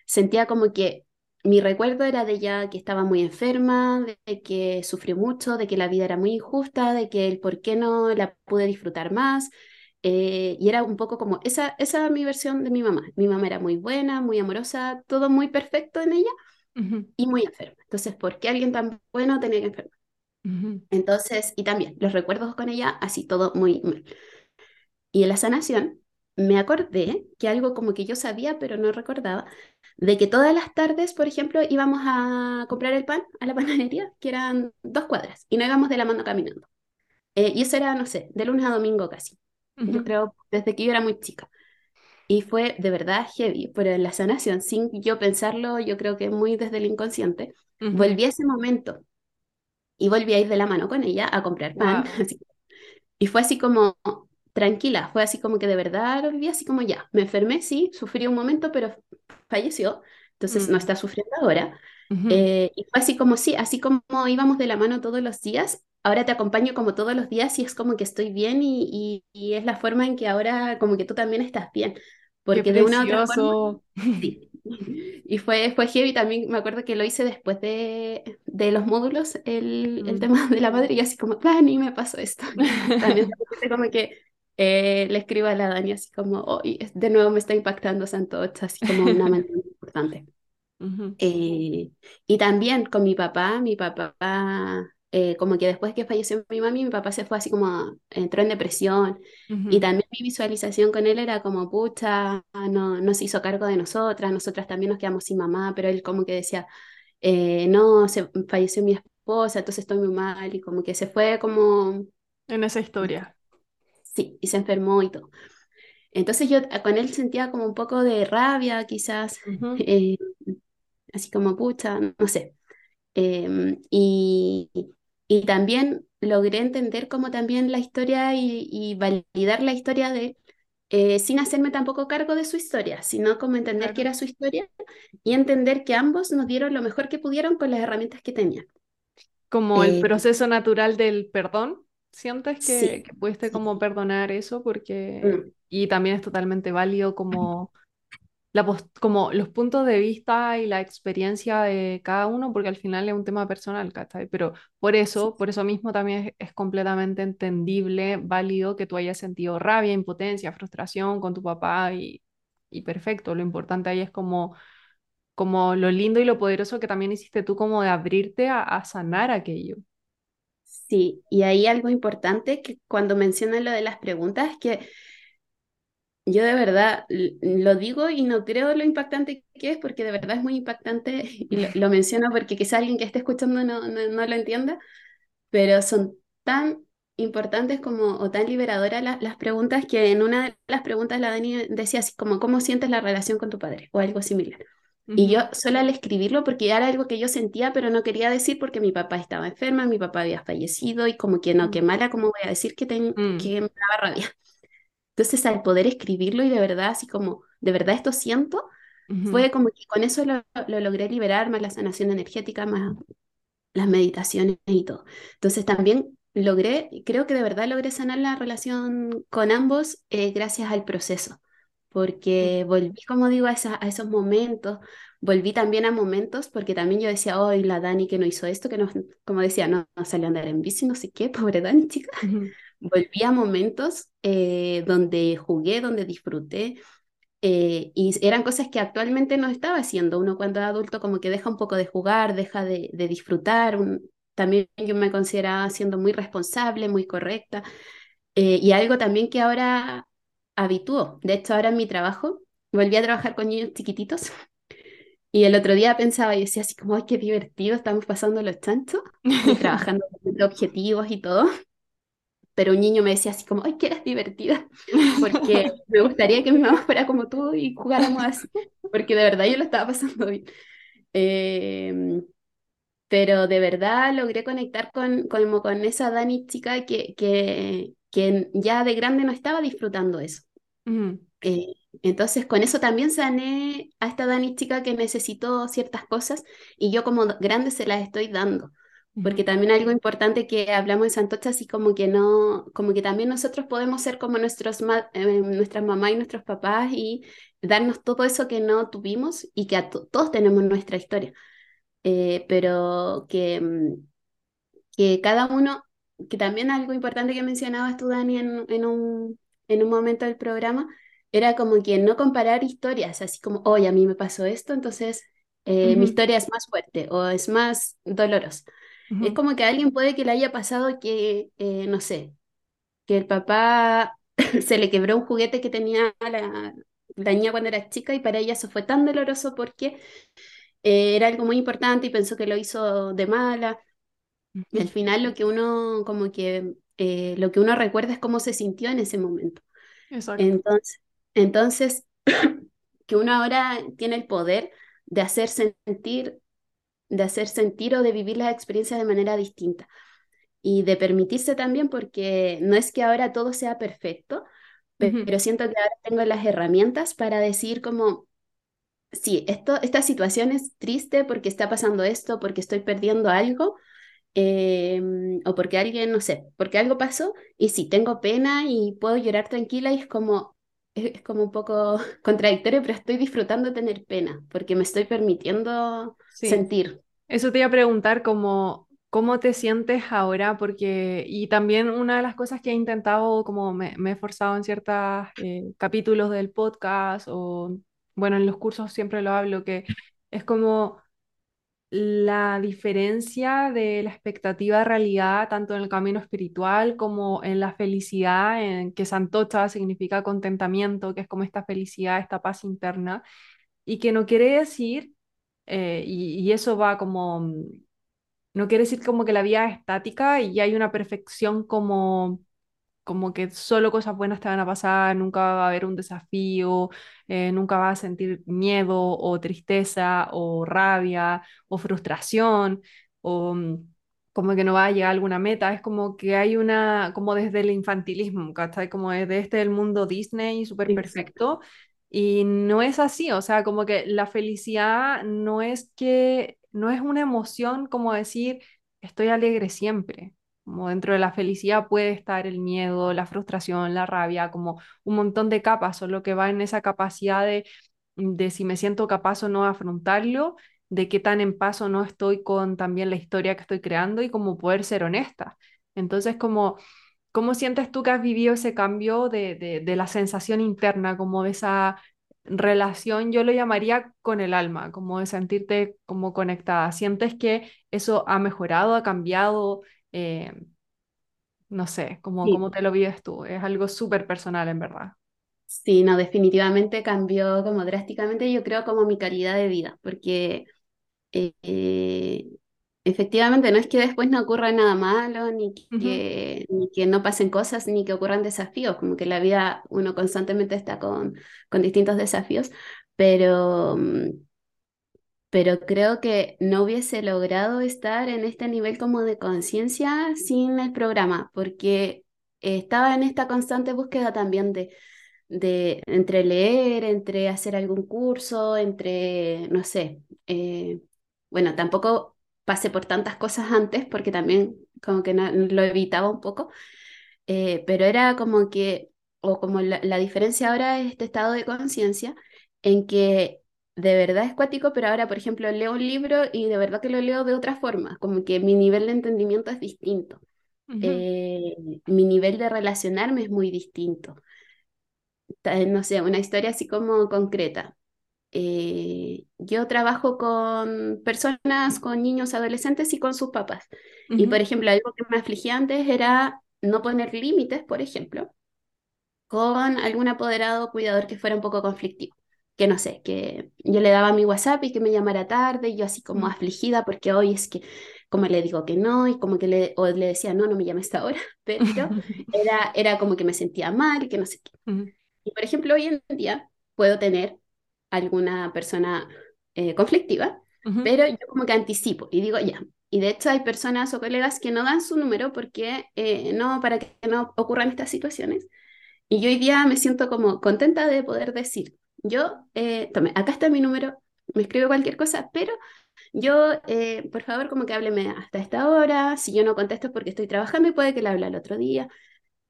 sentía como que mi recuerdo era de ella que estaba muy enferma, de que sufrió mucho, de que la vida era muy injusta, de que el por qué no la pude disfrutar más. eh, y era un poco como, esa, esa era mi versión de mi mamá. Mi mamá era muy buena, muy amorosa, todo muy perfecto en ella y muy enferma. Entonces, ¿por qué alguien tan bueno tenía que enfermar? Entonces, y también los recuerdos con ella, así todo muy mal. Y en la sanación me acordé que algo como que yo sabía, pero no recordaba, de que todas las tardes, por ejemplo, íbamos a comprar el pan a la panadería, que eran dos cuadras, y no íbamos de la mano caminando. Eh, y eso era, no sé, de lunes a domingo casi. Yo creo desde que yo era muy chica. Y fue de verdad heavy, pero en la sanación, sin yo pensarlo, yo creo que muy desde el inconsciente, volví a ese momento y volví a ir de la mano con ella a comprar pan. Wow. así. Y fue así como tranquila, fue así como que de verdad lo viví así como ya, me enfermé, sí, sufrí un momento, pero falleció, entonces no Mm. está sufriendo ahora. Ujú. Eh, y fue así como sí, así como íbamos de la mano todos los días, ahora te acompaño como todos los días y es como que estoy bien y, y, y es la forma en que ahora como que tú también estás bien, Qué porque de una u otra forma. Sí. Y fue, fue heavy también, me acuerdo que lo hice después de, de los módulos, el, el Mm. tema de la madre, y así como, Dani, me pasó esto. También como que eh, le escribo a la Dani así como, hoy de nuevo me está impactando Santocha, así como una manera importante. Ujú. Eh, y también con mi papá, mi papá, eh, como que después que falleció mi mami, mi papá se fue así como, entró en depresión. Y Ujú. también mi visualización con él era como, pucha, no, no se hizo cargo de nosotras, nosotras también nos quedamos sin mamá, pero él como que decía, eh, no, se, falleció mi esposa, entonces estoy muy mal, y como que se fue como, En esa historia. sí, y se enfermó y todo. Entonces yo eh, con él sentía como un poco de rabia, quizás, Ujú. eh, así como, pucha, no sé. Em, y, y también logré entender como también la historia y, y validar la historia de eh, sin hacerme tampoco cargo de su historia, sino como entender que era su historia y entender que ambos nos dieron lo mejor que pudieron con las herramientas que tenían. Como el Eh, proceso natural del perdón, ¿sientes que, sí, que pudiste sí, como perdonar eso? Porque, mm, y también es totalmente válido como la como los puntos de vista y la experiencia de cada uno, porque al final es un tema personal, ¿cachai? Pero por sí, eso, por eso mismo también es, es completamente entendible, válido que tú hayas sentido rabia, impotencia, frustración con tu papá y, y perfecto. Lo importante ahí es como, como lo lindo y lo poderoso que también hiciste tú, como de abrirte a, a sanar aquello. sí. Y ahí algo importante que cuando mencionan lo de las preguntas, que Yo de verdad lo digo y no creo lo impactante que es, porque de verdad es muy impactante y lo, lo menciono porque quizá alguien que esté escuchando no, no, no lo entienda, pero son tan importantes como o tan liberadoras la- las preguntas que en una de las preguntas la Dani decía así como ¿cómo sientes la relación con tu padre? o algo similar. Y yo solo al escribirlo, porque era algo que yo sentía, pero no quería decir porque mi papá estaba enferma, mi papá había fallecido y como que no, qué mm, mala, ¿cómo voy a decir que, ten- mm, que me daba rabia? Entonces, al poder escribirlo y de verdad, así como, de verdad esto siento, ujú, fue como que con eso lo, lo logré liberar, más la sanación energética, más las meditaciones y todo. Entonces, también logré, creo que de verdad logré sanar la relación con ambos eh, gracias al proceso, porque volví, como digo, a, esa- a esos momentos, volví también a momentos, porque también yo decía, hoy la Dani que no hizo esto, que no, como decía, no, no salió a andar en bici, no sé qué, pobre Dani, chica. ujú, Volví a momentos eh, donde jugué, donde disfruté, eh, y eran cosas que actualmente no estaba haciendo. Uno cuando es adulto como que deja un poco de jugar, deja de, de disfrutar. un- también yo me consideraba siendo muy responsable, muy correcta, eh, y algo también que ahora habitúo. De hecho, ahora en mi trabajo, volví a trabajar con niños chiquititos. Y el otro día pensaba y decía así como, ay, qué divertido, estamos pasando los chanchos, trabajando con objetivos y todo pero un niño me decía así como, ay, que eras divertida, porque me gustaría que mi mamá fuera como tú y jugáramos así, porque de verdad yo lo estaba pasando bien. Eh, pero de verdad logré conectar con, como con esa Dani chica que, que, que ya de grande no estaba disfrutando eso. ujú, Eh, entonces con eso también sané a esta Dani chica que necesitó ciertas cosas y yo como grande se las estoy dando. Porque también algo importante que hablamos en Santocha, así como que no, como que también nosotros podemos ser como nuestros eh, nuestras mamás y nuestros papás y darnos todo eso que no tuvimos y que a to- todos tenemos nuestra historia. Eh, pero que, mm, que cada uno, que también algo importante que mencionabas tú, Dani, en, en un, en un momento del programa, era como que no comparar historias, así como, oye, a mí me pasó esto, entonces eh, mi ujú, historia es más fuerte o es más dolorosa. Es como que a alguien puede que le haya pasado que, eh, no sé, que el papá se le quebró un juguete que tenía la, la niña cuando era chica y para ella eso fue tan doloroso porque eh, era algo muy importante y pensó que lo hizo de mala y al final lo que uno como que eh, lo que uno recuerda es cómo se sintió en ese momento. Exacto. Entonces, entonces que uno ahora tiene el poder de hacer sentir, de hacer sentir o de vivir las experiencias de manera distinta. Y de permitirse también porque no es que ahora todo sea perfecto, pero siento que ahora tengo las herramientas para decir como Sí, esto, esta situación es triste porque está pasando esto, porque estoy perdiendo algo, eh, o porque alguien, no sé, porque algo pasó, y sí, tengo pena y puedo llorar tranquila y es como, es, como un poco contradictorio, pero estoy disfrutando tener pena, porque me estoy permitiendo Sí. sentir. Eso te iba a preguntar como cómo te sientes ahora, porque y también una de las cosas que he intentado, como me, me he esforzado en ciertos capítulos del podcast o bueno, en los cursos siempre lo hablo, que es como la diferencia de la expectativa de realidad, tanto en el camino espiritual como en la felicidad, en que Santocha significa contentamiento, que es como esta felicidad, esta paz interna, y que no quiere decir, eh, y, y eso va como no quiere decir como que la vida es estática y hay una perfección como, como que solo cosas buenas te van a pasar, nunca va a haber un desafío, eh, nunca vas a sentir miedo o tristeza o rabia o frustración o, mm, como que no va a llegar a alguna meta, es como que hay una, como desde el infantilismo, ¿cachai? Como desde este el mundo Disney súper perfecto, y no es así, o sea, como que la felicidad no es que, no es una emoción como decir, estoy alegre siempre, como dentro de la felicidad puede estar el miedo, la frustración, la rabia, como un montón de capas, solo que va en esa capacidad de, de si me siento capaz o no de afrontarlo de qué tan en paso no estoy con también la historia que estoy creando y como poder ser honesta. Entonces, como, ¿cómo sientes tú que has vivido ese cambio de, de, la sensación interna, como de esa relación, yo lo llamaría con el alma, como de sentirte como conectada? ¿Sientes que eso ha mejorado, ha cambiado? Eh, no sé, ¿cómo, ¿cómo te lo vives tú? Es algo súper personal, en verdad. Sí, no, definitivamente cambió como drásticamente, yo creo, como mi calidad de vida, porque eh, efectivamente no es que después no ocurra nada malo, ni que, ni que no pasen cosas, ni que ocurran desafíos, como que la vida uno constantemente está con, con distintos desafíos, pero, mm, pero creo que no hubiese logrado estar en este nivel como de conciencia sin el programa, porque estaba en esta constante búsqueda también de de entre leer, entre hacer algún curso, entre, no sé, eh, bueno, tampoco pasé por tantas cosas antes porque también como que lo evitaba un poco, eh, pero era como que, o como la, diferencia ahora es este estado de conciencia en que de verdad es cuático, pero ahora, por ejemplo, leo un libro y de verdad que lo leo de otra forma, como que mi nivel de entendimiento es distinto. Eh, mi nivel de relacionarme es muy distinto no sé, una historia así como concreta. Eh, yo trabajo con personas, con niños, adolescentes y con sus papás. Y por ejemplo, algo que me afligía antes era no poner límites, por ejemplo, con algún apoderado o cuidador que fuera un poco conflictivo. Que no sé, que yo le daba mi WhatsApp y que me llamara tarde, y yo así como afligida porque hoy es que como le digo que no, y como que le, o le decía, no, no me llame esta hora, pero era, era como que me sentía mal que no sé qué. Y por ejemplo, hoy en día puedo tener alguna persona eh, conflictiva, pero yo como que anticipo y digo ya. Y de hecho hay personas o colegas que no dan su número porque eh, no, para que no ocurran estas situaciones. Y yo hoy día me siento como contenta de poder decir, yo, eh, tome, acá está mi número, me escribe cualquier cosa, pero yo, por favor, como que hábleme hasta esta hora, si yo no contesto porque estoy trabajando y puede que le hable el otro día.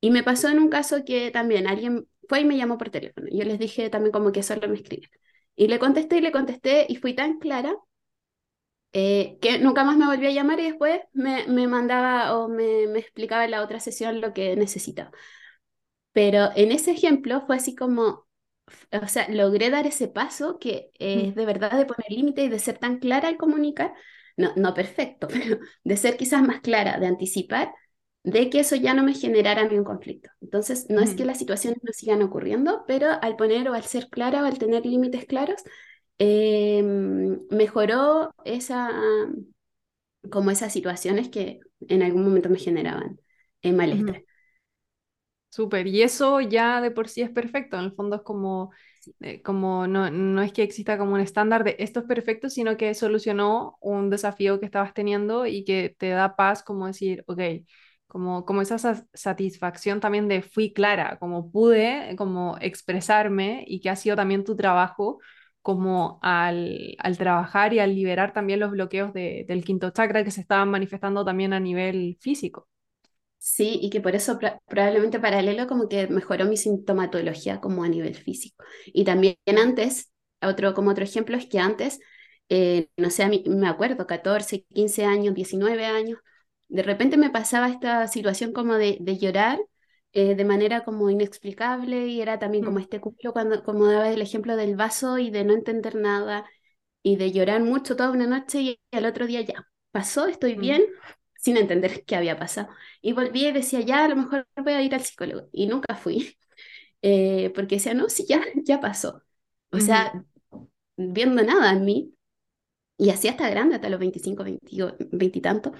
Y me pasó en un caso que también alguien fue y me llamó por teléfono. Yo les dije también como que solo me escriben. Y le contesté y le contesté y fui tan clara eh, que nunca más me volvió a llamar y después me, me mandaba o me, me, explicaba en la otra sesión lo que necesitaba. Pero en ese ejemplo fue así como, o sea, logré dar ese paso que es de verdad de poner límite y de ser tan clara al comunicar, no, no perfecto, pero de ser quizás más clara, de anticipar de que eso ya no me generara a mí un conflicto. Entonces, no es que las situaciones no sigan ocurriendo, pero al poner o al ser clara o al tener límites claros, em, mejoró esa, como esas situaciones que en algún momento me generaban en malestar. Súper, y eso ya de por sí es perfecto, en el fondo es como, eh, como no, no, es que exista como un estándar de esto es perfecto, sino que solucionó un desafío que estabas teniendo y que te da paz como decir, ok, como, como esa satisfacción también de fui clara, como pude como expresarme y que ha sido también tu trabajo como al, al trabajar y al liberar también los bloqueos de, del quinto chakra que se estaban manifestando también a nivel físico. Sí, y que por eso probablemente paralelo como que mejoró mi sintomatología como a nivel físico. Y también antes, otro, como otro ejemplo es que antes, eh, no sé, me acuerdo, 14, 15 años, 19 años, de repente me pasaba esta situación como de, llorar eh, de manera como inexplicable y era también como mm. este cumplo cuando como daba el ejemplo del vaso y de no entender nada y de llorar mucho toda una noche y al otro día ya pasó, estoy mm. bien, sin entender qué había pasado. Y volví y decía, ya, a lo mejor voy a ir al psicólogo. Y nunca fui, eh, porque decía, no, sí, ya, ya pasó. O sea, viendo nada en mí, y así hasta grande, hasta los 25, 20, y tanto.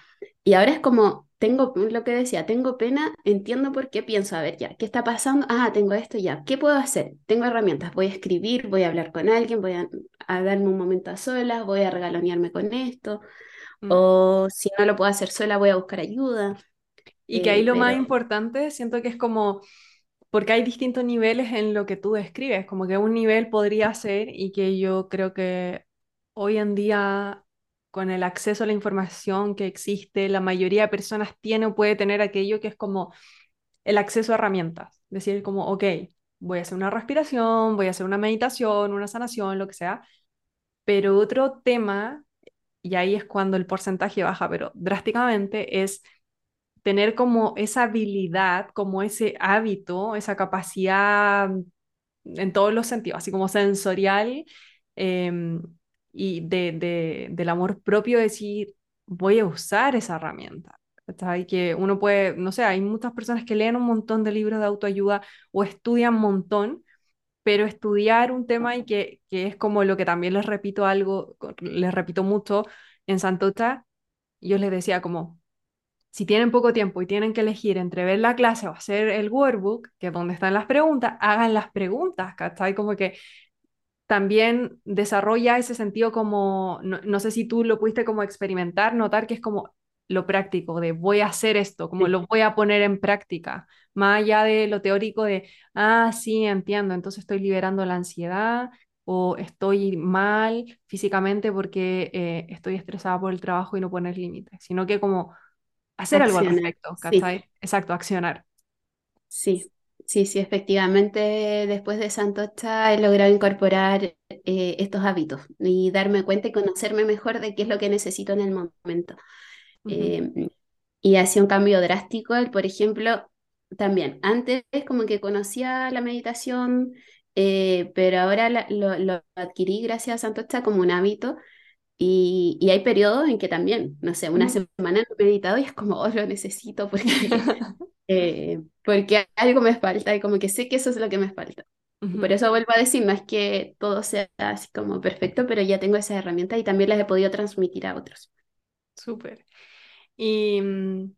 Y ahora es como, tengo lo que decía, tengo pena, entiendo por qué pienso, a ver, ya, ¿qué está pasando? Ah, tengo esto ya, ¿qué puedo hacer? Tengo herramientas, voy a escribir, voy a hablar con alguien, voy a, darme un momento a solas, voy a regalonearme con esto, Mm. o si no lo puedo hacer sola, voy a buscar ayuda. Y que ahí Eh, lo más importante, siento que es como, porque hay distintos niveles en lo que tú describes, como que un nivel podría ser y que yo creo que hoy en día, con el acceso a la información que existe, la mayoría de personas tiene o puede tener aquello que es como el acceso a herramientas. Decir como, ok, voy a hacer una respiración, voy a hacer una meditación, una sanación, lo que sea. Pero otro tema, y ahí es cuando el porcentaje baja, pero drásticamente, es tener como esa habilidad, como ese hábito, esa capacidad en todos los sentidos, así como sensorial em, y de, de- del amor propio, decir, voy a usar esa herramienta. Que uno puede, no sé, hay muchas personas que leen un montón de libros de autoayuda o estudian un montón, pero estudiar un tema y que, que es como lo que también les repito algo, les repito mucho en Santocha, yo les decía como, si tienen poco tiempo y tienen que elegir entre ver la clase o hacer el workbook, que es donde están las preguntas, hagan las preguntas, ¿cachai? Como que también desarrolla ese sentido como, no, no sé si tú lo pudiste como experimentar, notar que es como lo práctico, de voy a hacer esto, como sí, lo voy a poner en práctica, más allá de lo teórico de, ah, sí, entiendo, entonces estoy liberando la ansiedad o estoy mal físicamente porque eh, estoy estresada por el trabajo y no poner límites, sino que como hacer algo al respecto. Exacto, accionar. Sí, sí, sí, efectivamente, después de Santocha he logrado incorporar eh, estos hábitos y darme cuenta y conocerme mejor de qué es lo que necesito en el momento. Ujú, Eh, y hacía un cambio drástico, el, por ejemplo, también, antes como que conocía la meditación, eh, pero ahora la- lo, lo adquirí gracias a Santocha como un hábito y, y hay periodos en que también, no sé, una ujú. semana no he meditado y es como, oh, lo necesito porque eh, porque algo me falta y como que sé que eso es lo que me falta. Por Ujú, eso vuelvo a decir, no es que todo sea así como perfecto, pero ya tengo esas herramientas y también las he podido transmitir a otros. Súper. Y mm,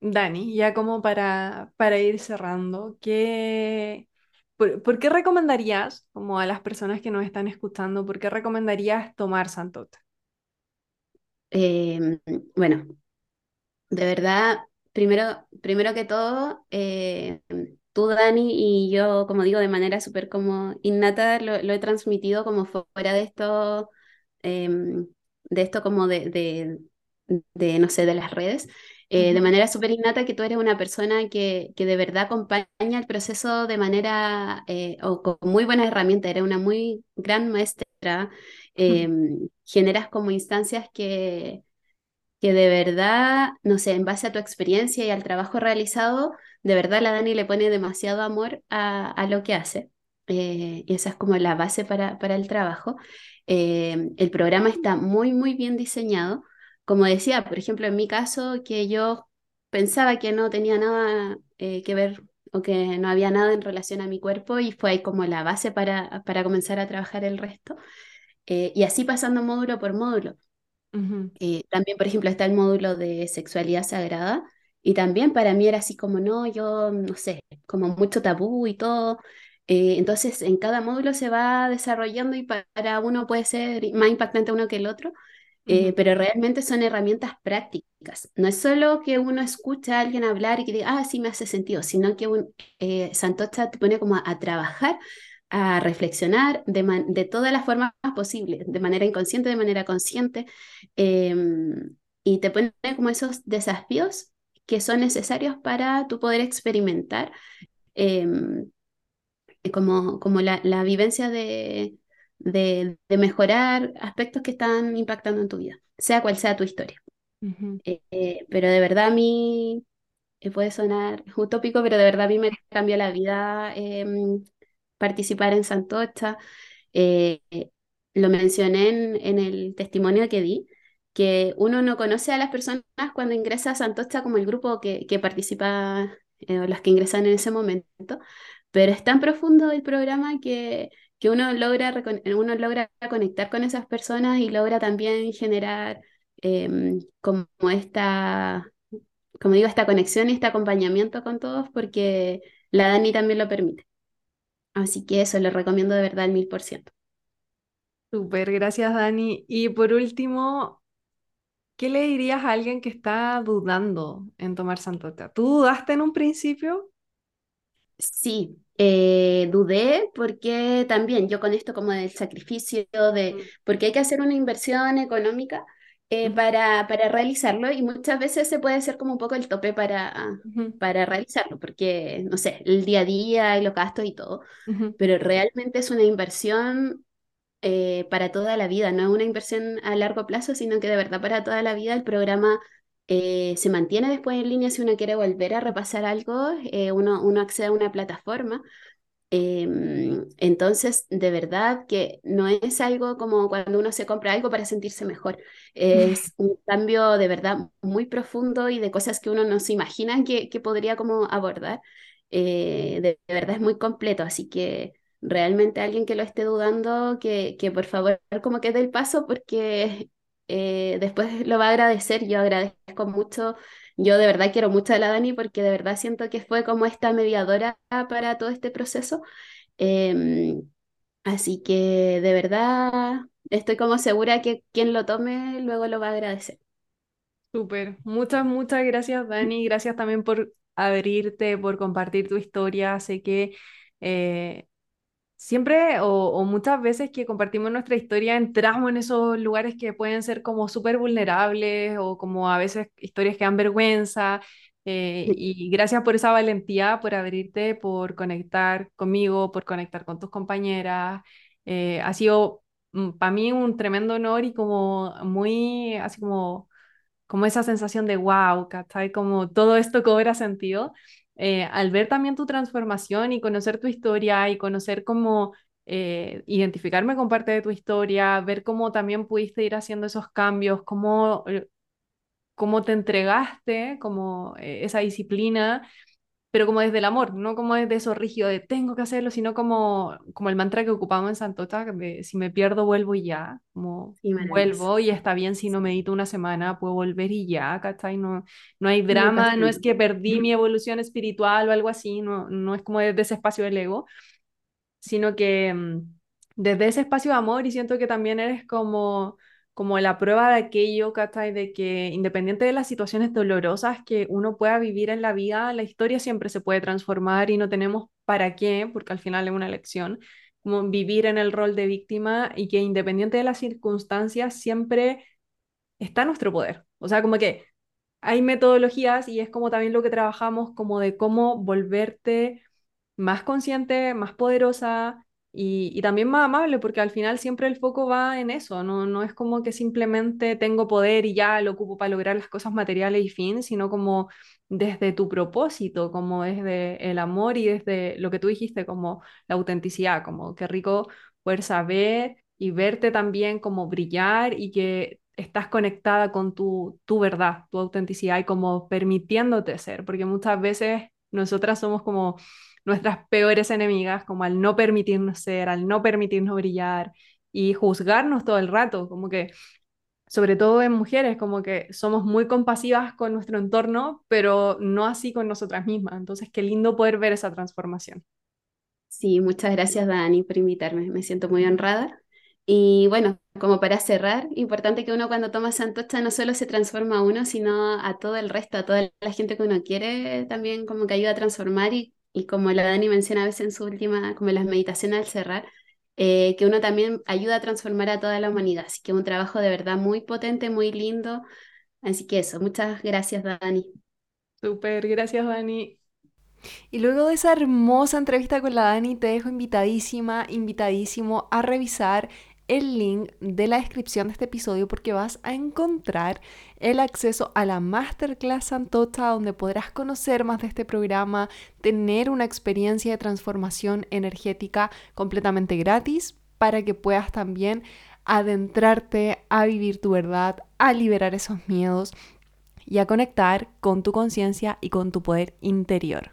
Dani, ya como para, para ir cerrando, ¿qué, por, por qué recomendarías, como a las personas que nos están escuchando, por qué recomendarías tomar Santota? Eh, bueno, de verdad, primero, primero que todo, eh, tú, Dani, y yo, como digo, de manera súper como innata, lo, lo he transmitido como fuera de esto, em, de esto como de, de, de, no sé, de las redes, eh, de manera súper innata que tú eres una persona que, que de verdad acompaña el proceso de manera, eh, o con muy buenas herramientas, eres una muy gran maestra, em, generas como instancias que que de verdad, no sé, en base a tu experiencia y al trabajo realizado, de verdad la Dani le pone demasiado amor a, a lo que hace. Eh, y esa es como la base para, para el trabajo. Eh, el programa está muy, muy bien diseñado. Como decía, por ejemplo, en mi caso, que yo pensaba que no tenía nada eh, que ver o que no había nada en relación a mi cuerpo y fue ahí como la base para, para comenzar a trabajar el resto. Eh, y así pasando módulo por módulo. Eh, también, por ejemplo, está el módulo de sexualidad sagrada y también para mí era así como, no, yo no sé, como mucho tabú y todo. Eh, entonces, en cada módulo se va desarrollando y pa- para uno puede ser más impactante uno que el otro, eh, pero realmente son herramientas prácticas. No es solo que uno escucha a alguien hablar y que diga, ah, sí me hace sentido, sino que un, eh, Santocha te pone como a, a trabajar a reflexionar de, de todas las formas posibles, de manera inconsciente, de manera consciente, em, y te pone como esos desafíos que son necesarios para tu poder experimentar em, como, como la, la vivencia de, de, de mejorar aspectos que están impactando en tu vida, sea cual sea tu historia. Eh, eh, pero de verdad a mí eh, puede sonar utópico, pero de verdad a mí me cambió la vida em, participar en Santocha. Lo mencioné en, en el testimonio que di, que uno no conoce a las personas cuando ingresa a Santocha como el grupo que, que participa, o los que ingresan en ese momento, pero es tan profundo el programa que, que uno logra, uno logra conectar con esas personas y logra también generar em, como esta como digo, esta conexión y este acompañamiento con todos porque la Dani también lo permite. Así que eso lo recomiendo de verdad al mil por ciento. Súper, gracias Dani. Y por último, ¿qué le dirías a alguien que está dudando en tomar Santota? ¿Tú dudaste en un principio? Sí, eh, dudé porque también yo con esto como del sacrificio, de, Mm, porque hay que hacer una inversión económica eh, para, para realizarlo y muchas veces se puede hacer como un poco el tope para, para realizarlo, porque, no sé, el día a día y los gastos y todo, pero realmente es una inversión eh, para toda la vida, no es una inversión a largo plazo, sino que de verdad para toda la vida el programa eh, se mantiene después en línea si uno quiere volver a repasar algo, eh, uno, uno accede a una plataforma. Em, entonces, de verdad que no es algo como cuando uno se compra algo para sentirse mejor, es un cambio de verdad muy profundo y de cosas que uno no se imagina que, que podría como abordar. Eh, de, de verdad es muy completo, así que realmente alguien que lo esté dudando, que, que por favor como que dé el paso porque eh, después lo va a agradecer. Yo agradezco mucho, yo de verdad quiero mucho a la Dani porque de verdad siento que fue como esta mediadora para todo este proceso. Em, así que de verdad estoy como segura que quien lo tome luego lo va a agradecer. Súper. Muchas, muchas gracias, Dani. Gracias también por abrirte, por compartir tu historia. Sé que eh, Siempre o, o muchas veces que compartimos nuestra historia entramos en esos lugares que pueden ser como súper vulnerables o como a veces historias que dan vergüenza. eh, y gracias por esa valentía, por abrirte, por conectar conmigo, por conectar con tus compañeras. Eh, ha sido para mí un tremendo honor y como muy, así como como esa sensación de wow, ¿cachai? Como todo esto cobra sentido. Eh, al ver también tu transformación y conocer tu historia y conocer cómo eh, identificarme con parte de tu historia, ver cómo también pudiste ir haciendo esos cambios, cómo, eh, cómo te entregaste, como esa disciplina pero como desde el amor, no como desde eso rígido de tengo que hacerlo, sino como, como el mantra que ocupamos en Santota, de si me pierdo, vuelvo y ya, como Sí, vuelvo y está bien si no medito una semana, puedo volver y ya, ¿cachai? No, no hay drama, no es que perdí mi evolución espiritual o algo así, no, no es como desde ese espacio del ego, sino que mm, desde ese espacio de amor y siento que también eres como, como la prueba de aquello, ¿cachai? De que independiente de las situaciones dolorosas que uno pueda vivir en la vida, la historia siempre se puede transformar y no tenemos para qué, porque al final es una elección, como vivir en el rol de víctima y que independiente de las circunstancias siempre está nuestro poder. O sea, como que hay metodologías y es como también lo que trabajamos, como de cómo volverte más consciente, más poderosa y, y también más amable, porque al final siempre el foco va en eso, no, no es como que simplemente tengo poder y ya lo ocupo para lograr las cosas materiales y fin, sino como desde tu propósito, como desde el amor y desde lo que tú dijiste, como la autenticidad, como qué rico poder saber y verte también como brillar y que estás conectada con tu, tu verdad, tu autenticidad y como permitiéndote ser, porque muchas veces nosotras somos como nuestras peores enemigas, como al no permitirnos ser, al no permitirnos brillar y juzgarnos todo el rato, como que, sobre todo en mujeres, como que somos muy compasivas con nuestro entorno, pero no así con nosotras mismas. Entonces, qué lindo poder ver esa transformación. Sí, muchas gracias Dani por invitarme, me siento muy honrada. Y bueno, como para cerrar, importante que uno cuando toma Santocha no solo se transforma a uno, sino a todo el resto, a toda la gente que uno quiere, también como que ayuda a transformar y, y como la Dani menciona a veces en su última, como las meditaciones al cerrar, eh, que uno también ayuda a transformar a toda la humanidad. Así que un trabajo de verdad muy potente, muy lindo. Así que eso, muchas gracias Dani. Súper, gracias, Dani. Y luego de esa hermosa entrevista con la Dani, te dejo invitadísima, invitadísimo a revisar el link de la descripción de este episodio porque vas a encontrar el acceso a la Masterclass Santota donde podrás conocer más de este programa, tener una experiencia de transformación energética completamente gratis para que puedas también adentrarte a vivir tu verdad, a liberar esos miedos y a conectar con tu conciencia y con tu poder interior.